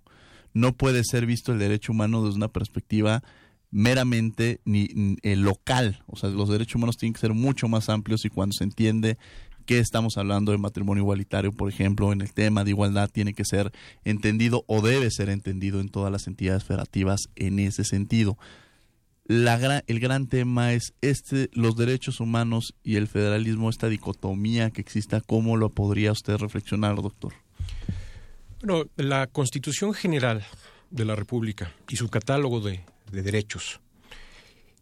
No puede ser visto el derecho humano desde una perspectiva meramente ni, ni eh, local. O sea, los derechos humanos tienen que ser mucho más amplios y cuando se entiende que estamos hablando de matrimonio igualitario, por ejemplo, en el tema de igualdad tiene que ser entendido o debe ser entendido en todas las entidades federativas en ese sentido. El gran tema es este, los derechos humanos y el federalismo, esta dicotomía que exista, ¿cómo lo podría usted reflexionar, doctor? Bueno, la Constitución General de la República y su catálogo de derechos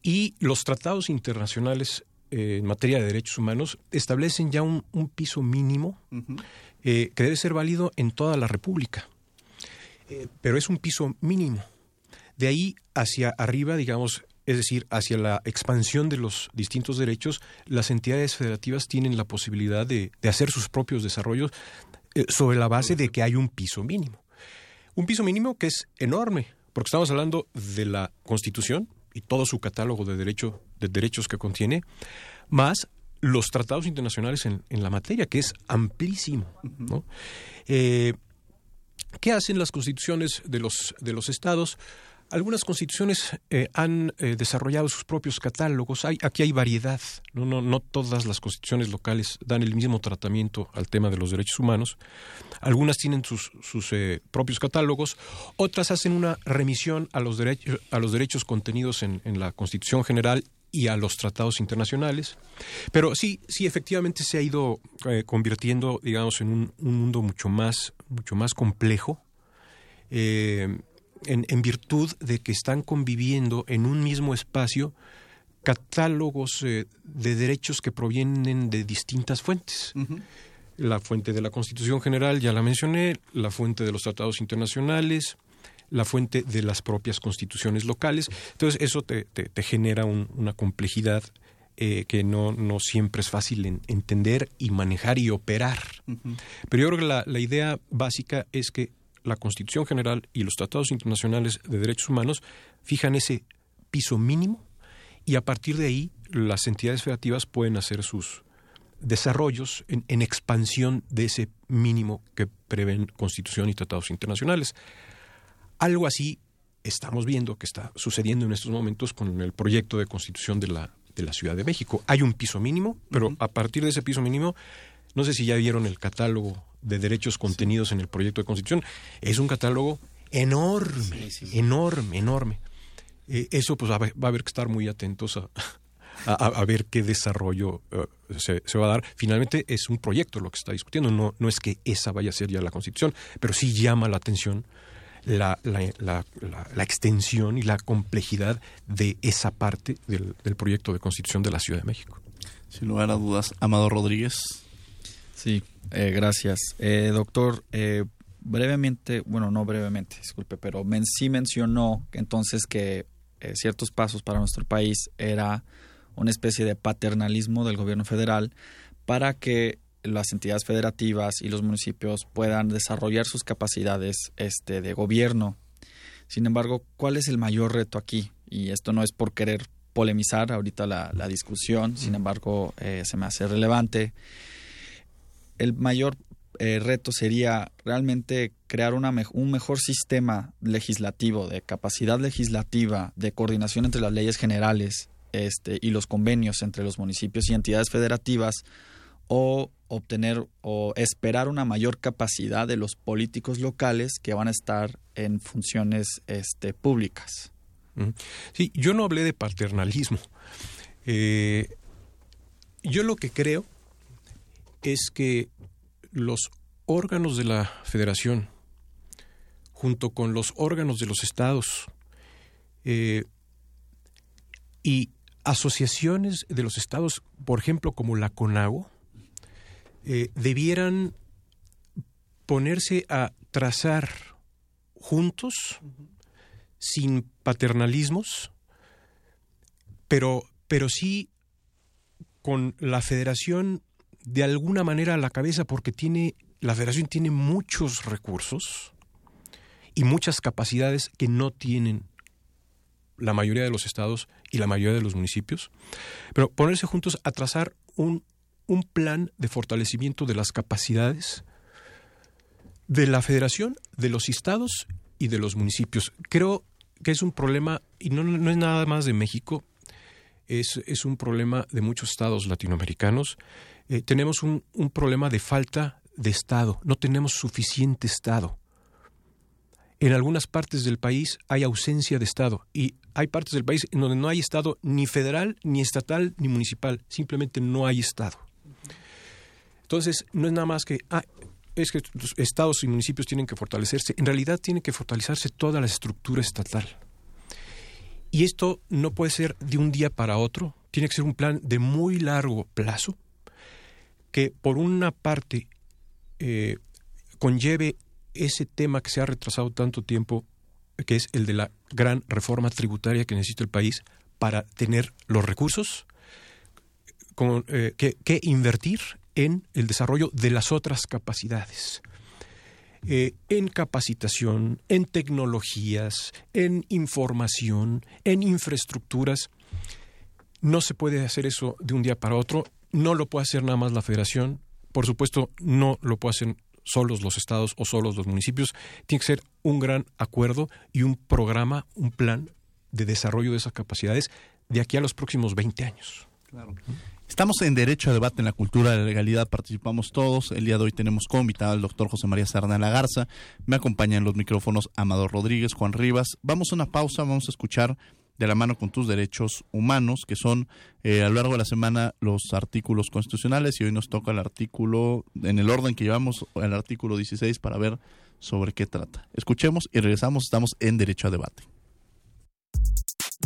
y los tratados internacionales eh, en materia de derechos humanos establecen ya un, un piso mínimo uh -huh. eh, que debe ser válido en toda la República. Eh, pero es un piso mínimo. De ahí hacia arriba, digamos, es decir, hacia la expansión de los distintos derechos, las entidades federativas tienen la posibilidad de, de hacer sus propios desarrollos eh, sobre la base de que hay un piso mínimo. Un piso mínimo que es enorme, porque estamos hablando de la Constitución y todo su catálogo de, derecho, de derechos que contiene, más los tratados internacionales en, en la materia, que es amplísimo. ¿no? Eh, ¿Qué hacen las constituciones de los, de los estados? Algunas constituciones eh, han eh, desarrollado sus propios catálogos. Hay, aquí hay variedad. No, no, no todas las constituciones locales dan el mismo tratamiento al tema de los derechos humanos. Algunas tienen sus, sus eh, propios catálogos. Otras hacen una remisión a los, derechos, a los derechos contenidos en, en la Constitución General y a los tratados internacionales. Pero sí, sí, efectivamente se ha ido eh, convirtiendo, digamos, en un, un, mundo mucho más, mucho más complejo. Eh, en, en, virtud de que están conviviendo en un mismo espacio catálogos eh, de derechos que provienen de distintas fuentes. Uh -huh. La fuente de la Constitución General, ya la mencioné, la fuente de los tratados internacionales, la fuente de las propias constituciones locales. Entonces, eso te, te, te genera un, una complejidad eh, que no, no, siempre es fácil en, entender y manejar y operar. Uh -huh. Pero yo creo que la, la idea básica es que la Constitución General y los tratados internacionales de derechos humanos fijan ese piso mínimo y a partir de ahí las entidades federativas pueden hacer sus desarrollos en, en expansión de ese mínimo que prevén Constitución y tratados internacionales. Algo así estamos viendo que está sucediendo en estos momentos con el proyecto de constitución de la, de la Ciudad de México. Hay un piso mínimo, pero uh -huh. a partir de ese piso mínimo No sé si ya vieron el catálogo de derechos contenidos en el proyecto de constitución. Es un catálogo enorme, enorme, enorme. Eh, eso pues va a, haber que estar muy atentos a, a, ver qué desarrollo eh, se, se, va a dar. Finalmente es un proyecto lo que está discutiendo, no, no es que esa vaya a ser ya la constitución, pero sí llama la atención la, la, la, extensión y la complejidad de esa parte del, del, proyecto de constitución de la Ciudad de México. Sin lugar a dudas, Amado Rodríguez. Sí, eh, gracias. Eh, doctor, eh, brevemente, bueno, no brevemente, disculpe, pero men sí mencionó entonces que eh, ciertos pasos para nuestro país era una especie de paternalismo del gobierno federal para que las entidades federativas y los municipios puedan desarrollar sus capacidades este, de gobierno. Sin embargo, ¿cuál es el mayor reto aquí? Y esto no es por querer polemizar ahorita la, discusión, sin embargo, eh, se me hace relevante. El mayor eh, reto sería realmente crear una un mejor sistema legislativo, de capacidad legislativa, de coordinación entre las leyes generales este, y los convenios entre los municipios y entidades federativas, o obtener o esperar una mayor capacidad de los políticos locales que van a estar en funciones este, públicas. Sí, yo no hablé de paternalismo. Eh, yo lo que creo es que los órganos de la federación, junto con los órganos de los estados eh, y asociaciones de los estados, por ejemplo, como la CONAGO, eh, debieran ponerse a trazar juntos, sin paternalismos, pero, pero sí con la federación de alguna manera a la cabeza, porque tiene, la federación tiene muchos recursos y muchas capacidades que no tienen la mayoría de los estados y la mayoría de los municipios, pero ponerse juntos a trazar un un plan de fortalecimiento de las capacidades de la federación, de los estados y de los municipios. Creo que es un problema, y no, es nada más de México, es, es, un problema de muchos estados latinoamericanos. Eh, tenemos un, un problema de falta de Estado, no tenemos suficiente Estado. En algunas partes del país hay ausencia de Estado y hay partes del país en donde no hay Estado ni federal, ni estatal, ni municipal. Simplemente no hay Estado. Entonces, no es nada más que, ah, es que los estados y municipios tienen que fortalecerse. En realidad tiene que fortalecerse toda la estructura estatal. Y esto no puede ser de un día para otro, tiene que ser un plan de muy largo plazo, que por una parte eh, conlleve ese tema que se ha retrasado tanto tiempo, que es el de la gran reforma tributaria que necesita el país para tener los recursos eh, que invertir en el desarrollo de las otras capacidades. Eh, en capacitación, en tecnologías, en información, en infraestructuras. No se puede hacer eso de un día para otro, no lo puede hacer nada más la federación, por supuesto no lo pueden hacer solos los estados o solos los municipios, tiene que ser un gran acuerdo y un programa, un plan de desarrollo de esas capacidades de aquí a los próximos 20 años. Claro. Estamos en Derecho a Debate en la Cultura de la Legalidad, participamos todos. El día de hoy tenemos como invitado al doctor José María Sarna Garza. Me acompañan los micrófonos Amador Rodríguez, Juan Rivas. Vamos a una pausa, vamos a escuchar de la mano con tus derechos humanos, que son eh, a lo largo de la semana los artículos constitucionales y hoy nos toca el artículo, en el orden que llevamos, el artículo 16 para ver sobre qué trata. Escuchemos y regresamos, estamos en Derecho a Debate.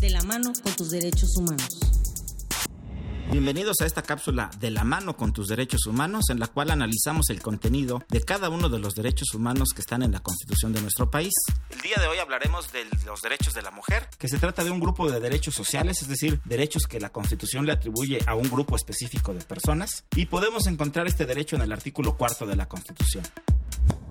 De la mano con tus derechos humanos. Bienvenidos a esta cápsula de la mano con tus derechos humanos, en la cual analizamos el contenido de cada uno de los derechos humanos que están en la Constitución de nuestro país. El día de hoy hablaremos de los derechos de la mujer, que se trata de un grupo de derechos sociales, es decir, derechos que la Constitución le atribuye a un grupo específico de personas, y podemos encontrar este derecho en el artículo cuarto de la Constitución.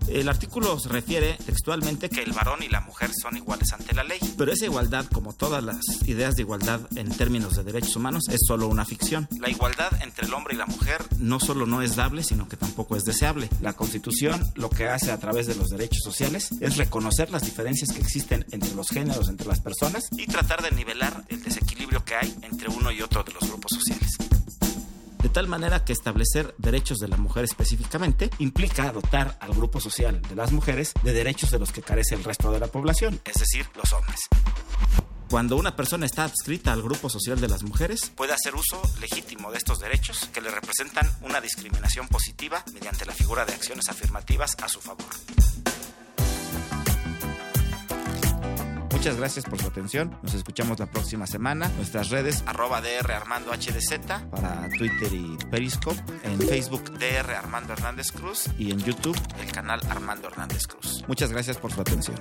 El artículo se refiere textualmente que el varón y la mujer son iguales ante la ley, pero esa igualdad, como todas las ideas de igualdad en términos de derechos humanos, es solo una ficción. La igualdad entre el hombre y la mujer no solo no es dable, sino que tampoco es deseable. La Constitución lo que hace a través de los derechos sociales es reconocer las diferencias que existen entre los géneros, entre las personas, y tratar de nivelar el desequilibrio que hay entre uno y otro de los grupos sociales. De tal manera que establecer derechos de la mujer específicamente implica dotar al grupo social de las mujeres de derechos de los que carece el resto de la población, es decir, los hombres. Cuando una persona está adscrita al grupo social de las mujeres, puede hacer uso legítimo de estos derechos que le representan una discriminación positiva mediante la figura de acciones afirmativas a su favor. Muchas gracias por su atención. Nos escuchamos la próxima semana. Nuestras redes arroba DR Armando HDZ para Twitter y Periscope. En Facebook DR Armando Hernández Cruz y en YouTube el canal Armando Hernández Cruz. Muchas gracias por su atención.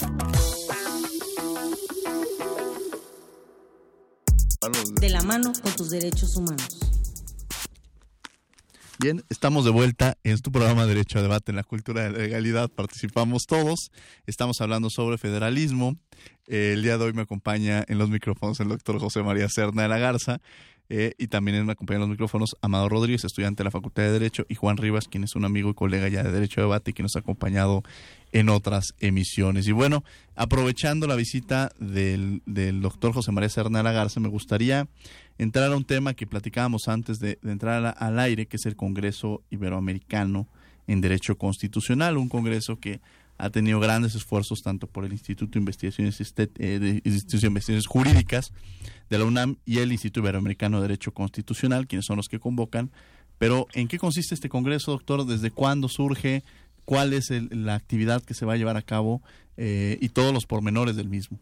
De la mano con tus derechos humanos. Bien, estamos de vuelta en tu programa Derecho a Debate en la Cultura de la Legalidad. Participamos todos. Estamos hablando sobre federalismo. Eh, el día de hoy me acompaña en los micrófonos el doctor José María Cerna de la Garza. Eh, y también me acompaña en los micrófonos Amado Rodríguez, estudiante de la Facultad de Derecho, y Juan Rivas, quien es un amigo y colega ya de Derecho a Debate y que nos ha acompañado en otras emisiones. Y bueno, aprovechando la visita del, del doctor José María Cerna de la Garza, me gustaría entrar a un tema que platicábamos antes de, entrar al aire, que es el Congreso Iberoamericano en Derecho Constitucional, un congreso que ha tenido grandes esfuerzos tanto por el Instituto de Investigaciones, eh, de Investigaciones Jurídicas de la UNAM y el Instituto Iberoamericano de Derecho Constitucional, quienes son los que convocan. Pero, ¿en qué consiste este congreso, doctor? ¿Desde cuándo surge? ¿Cuál es la actividad que se va a llevar a cabo? Eh, y todos los pormenores del mismo.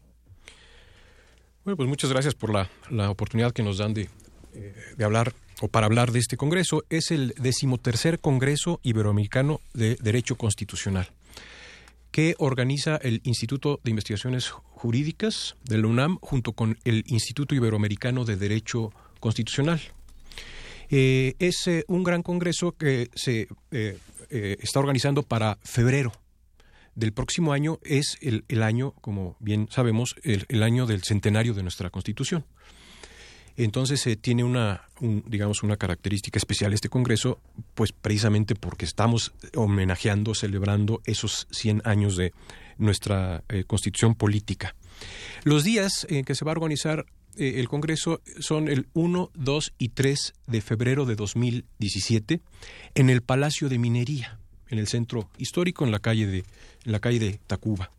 Bueno, pues muchas gracias por la, oportunidad que nos dan de, eh, de, hablar o para hablar de este Congreso. Es el decimotercer Congreso Iberoamericano de Derecho Constitucional que organiza el Instituto de Investigaciones Jurídicas de la UNAM junto con el Instituto Iberoamericano de Derecho Constitucional. Eh, es eh, un gran congreso que se está organizando para febrero del próximo año es el, año, como bien sabemos, el, año del centenario de nuestra Constitución. Entonces eh, tiene una, digamos, una característica especial este Congreso, pues precisamente porque estamos homenajeando, celebrando esos 100 años de nuestra eh, Constitución política. Los días en que se va a organizar eh, el Congreso son el 1, 2 y 3 de febrero de 2017 en el Palacio de Minería en el centro histórico, en la calle de, la calle de Tacuba.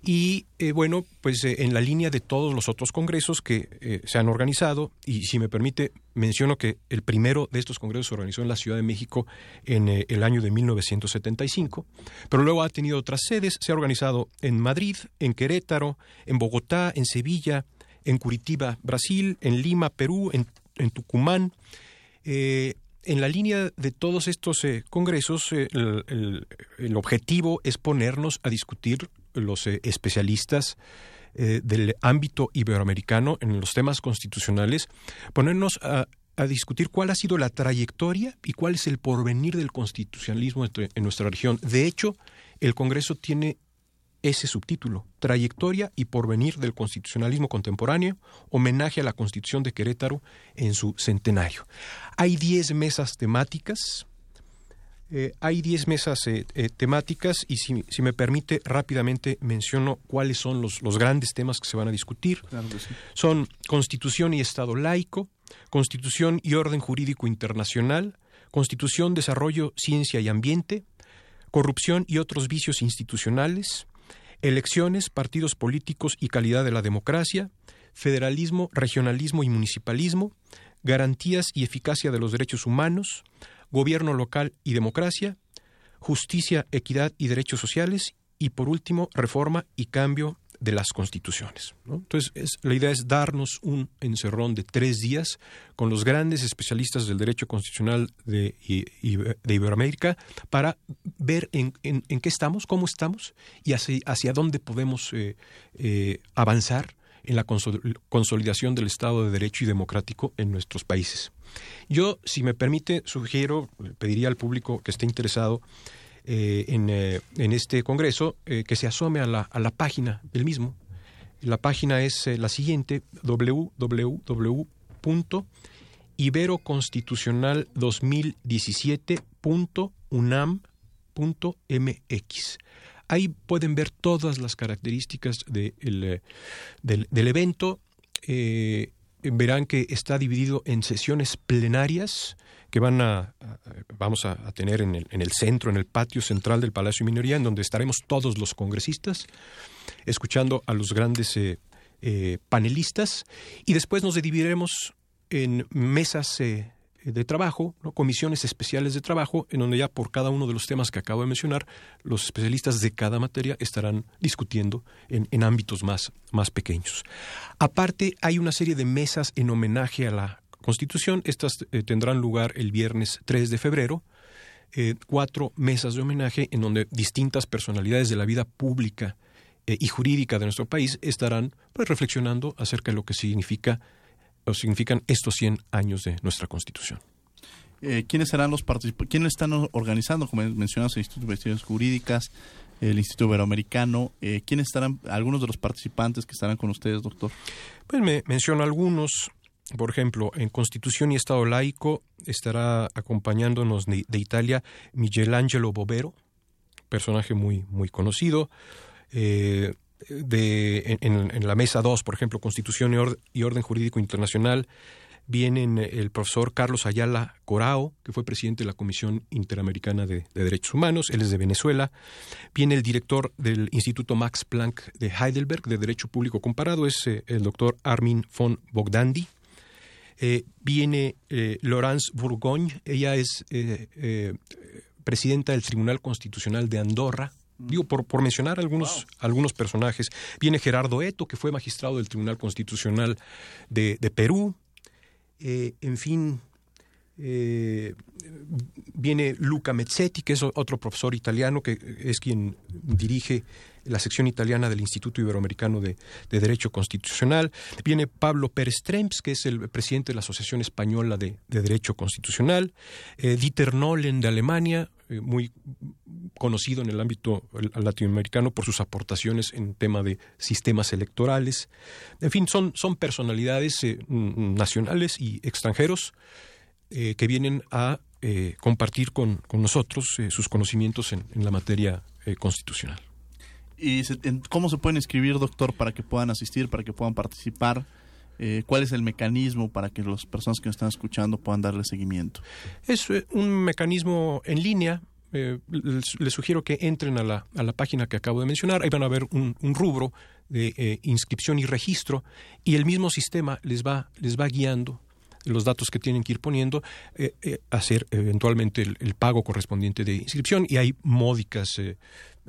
Y eh, bueno, pues eh, en la línea de todos los otros congresos que eh, se han organizado, y si me permite, menciono que el primero de estos congresos se organizó en la Ciudad de México en el año de 1975, pero luego ha tenido otras sedes, se ha organizado en Madrid, en Querétaro, en Bogotá, en Sevilla, en Curitiba, Brasil, en Lima, Perú, en Tucumán en la línea de todos estos eh, congresos, eh, el, objetivo es ponernos a discutir los eh, especialistas del ámbito iberoamericano en los temas constitucionales, ponernos a, discutir cuál ha sido la trayectoria y cuál es el porvenir del constitucionalismo en nuestra región. De hecho, el Congreso tiene ese subtítulo, Trayectoria y Porvenir del Constitucionalismo Contemporáneo, homenaje a la Constitución de Querétaro en su centenario. Hay diez mesas temáticas, eh, hay diez mesas eh, eh, temáticas y si, me permite rápidamente menciono cuáles son los, los grandes temas que se van a discutir. Son Constitución y Estado laico, Constitución y Orden Jurídico Internacional, Constitución, Desarrollo, Ciencia y Ambiente, corrupción y otros vicios institucionales, elecciones, partidos políticos y calidad de la democracia, federalismo, regionalismo y municipalismo, garantías y eficacia de los derechos humanos, gobierno local y democracia, justicia, equidad y derechos sociales y, por último, reforma y cambio de las constituciones. Entonces, la idea es darnos un encerrón de tres días con los grandes especialistas del derecho constitucional de, de Iberoamérica para ver en, qué estamos, cómo estamos y hacia, hacia dónde podemos eh, eh, avanzar en la consolidación del Estado de Derecho y democrático en nuestros países. Yo, si me permite, sugiero, pediría al público que esté interesado eh, eh, en, este Congreso eh, que se asome a la, a la, página del mismo. La página es la siguiente, www.iberoconstitucional2017.unam.mx. Ahí pueden ver todas las características del, del, evento verán que está dividido en sesiones plenarias que van a, vamos a, tener en el, en el, centro, en el patio central del Palacio de Minoría, en donde estaremos todos los congresistas escuchando a los grandes eh, eh, panelistas. Y después nos dividiremos en mesas eh, de trabajo, comisiones especiales de trabajo, en donde ya por cada uno de los temas que acabo de mencionar, los especialistas de cada materia estarán discutiendo en, ámbitos más, más pequeños. Aparte, hay una serie de mesas en homenaje a la Constitución. Estas eh, tendrán lugar el viernes 3 de febrero. Eh, cuatro mesas de homenaje en donde distintas personalidades de la vida pública eh, y jurídica de nuestro país estarán pues, reflexionando acerca de lo que significa significan estos 100 años de nuestra Constitución. Eh, ¿Quiénes serán los participantes? ¿Quiénes están organizando? Como mencionas, el Instituto de Investigaciones Jurídicas, el Instituto Iberoamericano. Eh, ¿Quiénes estarán, algunos de los participantes que estarán con ustedes, doctor? Pues me menciono algunos. Por ejemplo, en Constitución y Estado Laico estará acompañándonos de, Italia Miguel Angelo Bobero, personaje muy, muy conocido. Eh, en, la mesa 2, por ejemplo, Constitución y, Orden Jurídico Internacional, vienen el profesor Carlos Ayala Corao, que fue presidente de la Comisión Interamericana de, Derechos Humanos, él es de Venezuela. Viene el director del Instituto Max Planck de Heidelberg de Derecho Público Comparado, es eh, el doctor Armin von Bogdandi. Eh, viene eh, Laurence Bourgogne, ella es presidenta del Tribunal Constitucional de Andorra, Digo, por, por mencionar algunos, algunos personajes. Viene Gerardo Eto, que fue magistrado del Tribunal Constitucional de, Perú. Eh, en fin, eh, viene Luca Mezzetti, que es otro profesor italiano, que es quien dirige la sección italiana del Instituto Iberoamericano de, Derecho Constitucional. Viene Pablo Pérez Tremps, que es el presidente de la Asociación Española de, Derecho Constitucional. Eh, Dieter Nolen de Alemania, eh, muy conocido en el ámbito latinoamericano por sus aportaciones en tema de sistemas electorales. En fin, son, son personalidades eh, nacionales y extranjeros que vienen a compartir con, nosotros sus conocimientos en la materia constitucional. ¿Y cómo se pueden inscribir, doctor, para que puedan asistir, para que puedan participar? Eh, ¿Cuál es el mecanismo para que las personas que nos están escuchando puedan darle seguimiento? Es eh, un mecanismo en línea. Eh, les, sugiero que entren a la, a la página que acabo de mencionar. Ahí van a ver un, rubro de inscripción y registro y el mismo sistema les va, les va guiando los datos que tienen que ir poniendo, hacer eventualmente el, pago correspondiente de inscripción y hay módicas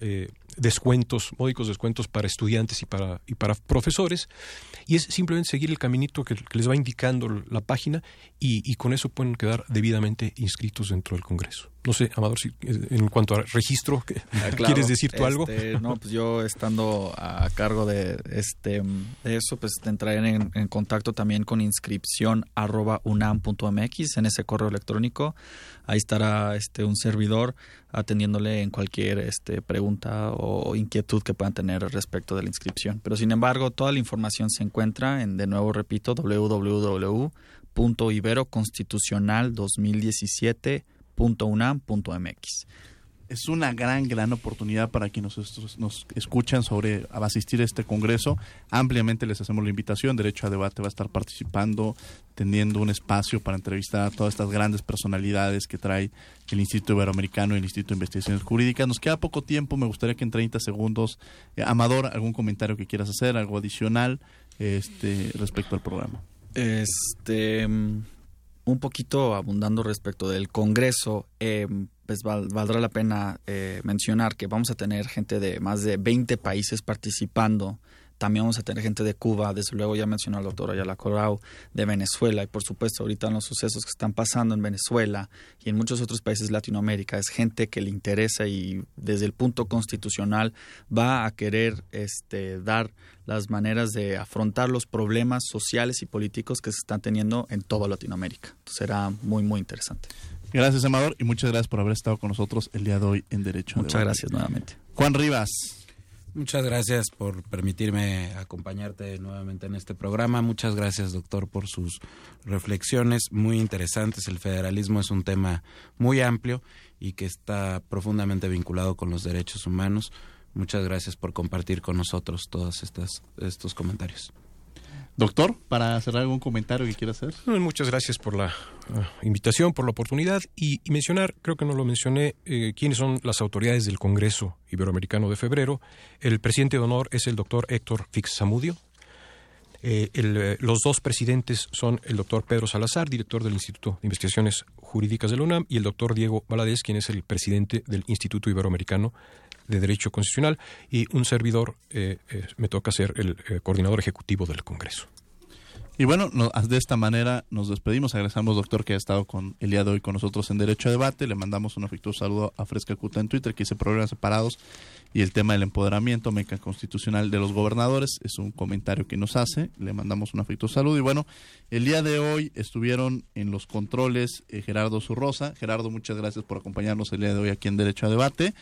eh, descuentos, módicos descuentos para estudiantes y para, y para profesores. Y es simplemente seguir el caminito que, les va indicando la página y, con eso pueden quedar debidamente inscritos dentro del Congreso. No sé, Amador, si, en cuanto a registro, ah, ¿quieres decir tú algo? Este, no, pues yo estando a cargo de, este, de eso, pues te entraré en, en contacto también con inscripción arroba unam.mx en ese correo electrónico. Ahí estará este, un servidor atendiéndole en cualquier este, pregunta o inquietud que puedan tener respecto de la inscripción. Pero sin embargo, toda la información se encuentra en, de nuevo repito, www.iberoconstitucional2017.unam.mx es una gran, gran oportunidad para quienes nos, escuchan sobre asistir a este congreso. Ampliamente les hacemos la invitación. Derecho a Debate va a estar participando, teniendo un espacio para entrevistar a todas estas grandes personalidades que trae el Instituto Iberoamericano y el Instituto de Investigaciones Jurídicas. Nos queda poco tiempo. Me gustaría que en 30 segundos, eh, Amador, algún comentario que quieras hacer, algo adicional este, respecto al programa. Este un poquito abundando respecto del Congreso, eh, pues valdrá la pena eh, mencionar que vamos a tener gente de más de 20 países participando. También vamos a tener gente de Cuba, desde luego ya mencionó el doctor Ayala Corao, de Venezuela y por supuesto ahorita en los sucesos que están pasando en Venezuela y en muchos otros países de Latinoamérica es gente que le interesa y desde el punto constitucional va a querer este, dar las maneras de afrontar los problemas sociales y políticos que se están teniendo en toda Latinoamérica. será muy, muy interesante. Gracias, Amador, y muchas gracias por haber estado con nosotros el día de hoy en Derecho. Muchas gracias nuevamente. Juan Rivas. Muchas gracias por permitirme acompañarte nuevamente en este programa. Muchas gracias, doctor, por sus reflexiones muy interesantes. El federalismo es un tema muy amplio y que está profundamente vinculado con los derechos humanos. Muchas gracias por compartir con nosotros todos estos comentarios. Doctor, para cerrar algún comentario que quiera hacer. Muchas gracias por la ah, invitación, por la oportunidad y, mencionar, creo que no lo mencioné, eh, quiénes son las autoridades del Congreso Iberoamericano de febrero. El presidente de honor es el doctor Héctor Fix Zamudio. Eh, eh, los dos presidentes son el doctor Pedro Salazar, director del Instituto de Investigaciones Jurídicas de la UNAM, y el doctor Diego Valadez, quien es el presidente del Instituto Iberoamericano de Derecho Constitucional, y un servidor eh, eh, me toca ser el eh, coordinador ejecutivo del Congreso. Y bueno, de esta manera nos despedimos. Agradecemos, doctor, que ha estado con el día de hoy con nosotros en Derecho a Debate. Le mandamos un afectuoso saludo a Fresca Cuta en Twitter, que dice programas separados y el tema del empoderamiento meca constitucional de los gobernadores. Es un comentario que nos hace. Le mandamos un afectuoso saludo. Y bueno, el día de hoy estuvieron en los controles Gerardo Zurrosa. Gerardo, muchas gracias por acompañarnos el día de hoy aquí en Derecho a Debate.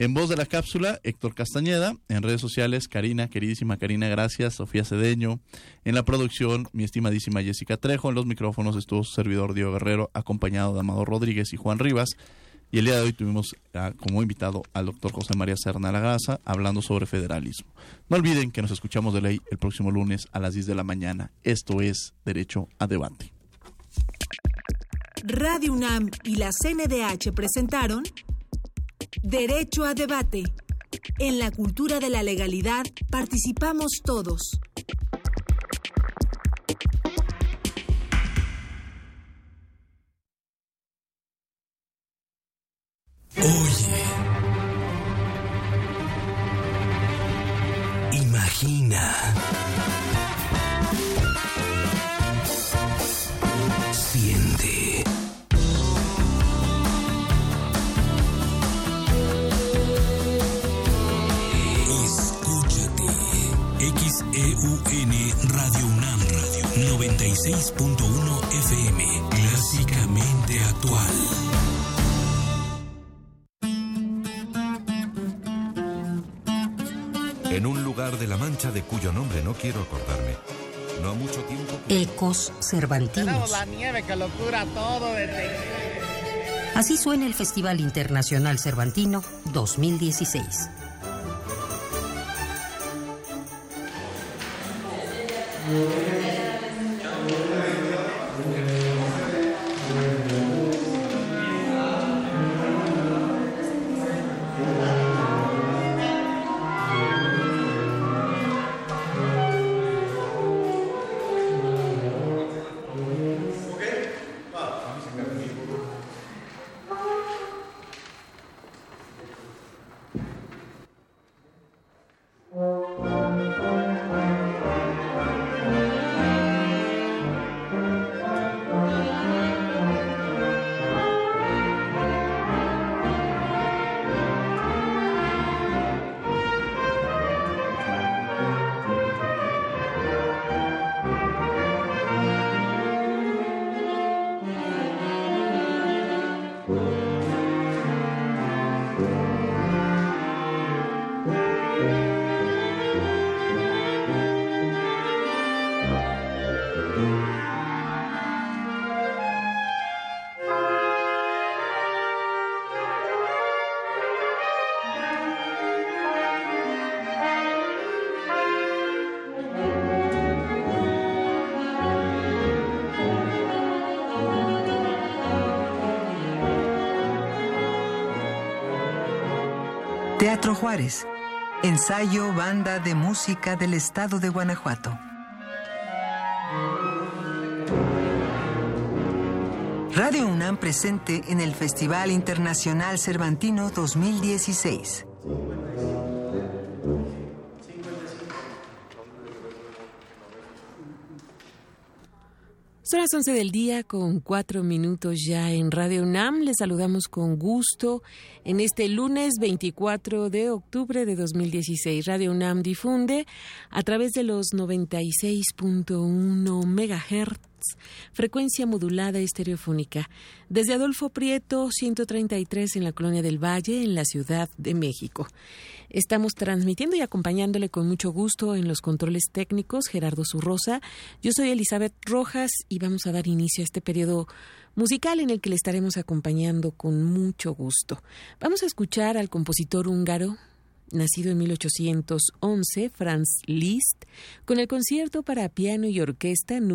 En voz de la cápsula, Héctor Castañeda. En redes sociales, Karina, queridísima Karina, gracias. Sofía Cedeño. En la producción, mi estimadísima Jessica Trejo. En los micrófonos estuvo su servidor Diego Guerrero, acompañado de Amado Rodríguez y Juan Rivas. Y el día de hoy tuvimos ah, como invitado al doctor José María Serna Lagaza hablando sobre federalismo. No olviden que nos escuchamos de ley el próximo lunes a las 10 de la mañana. Esto es Derecho a Debate. Radio UNAM y la CNDH presentaron Derecho a debate. En la cultura de la legalidad participamos todos. Oye. Imagina. XEUN Radio UNAM Radio 96.1 FM. Clásicamente actual. En un lugar de la Mancha de cuyo nombre no quiero acordarme. No mucho tiempo. Ecos Cervantinos. la nieve que lo cura todo Así suena el Festival Internacional Cervantino 2016. Mm-hmm. Teatro Juárez. Ensayo Banda de Música del Estado de Guanajuato. Radio UNAM presente en el Festival Internacional Cervantino 2016. Las 11 del día con cuatro minutos ya en Radio UNAM. Les saludamos con gusto en este lunes 24 de octubre de 2016. Radio UNAM difunde a través de los 96.1 frecuencia modulada estereofónica, desde Adolfo Prieto 133 en la Colonia del Valle, en la Ciudad de México. Estamos transmitiendo y acompañándole con mucho gusto en los controles técnicos Gerardo Zurrosa. Yo soy Elizabeth Rojas y vamos a dar inicio a este periodo musical en el que le estaremos acompañando con mucho gusto. Vamos a escuchar al compositor húngaro nacido en 1811, Franz Liszt, con el concierto para piano y orquesta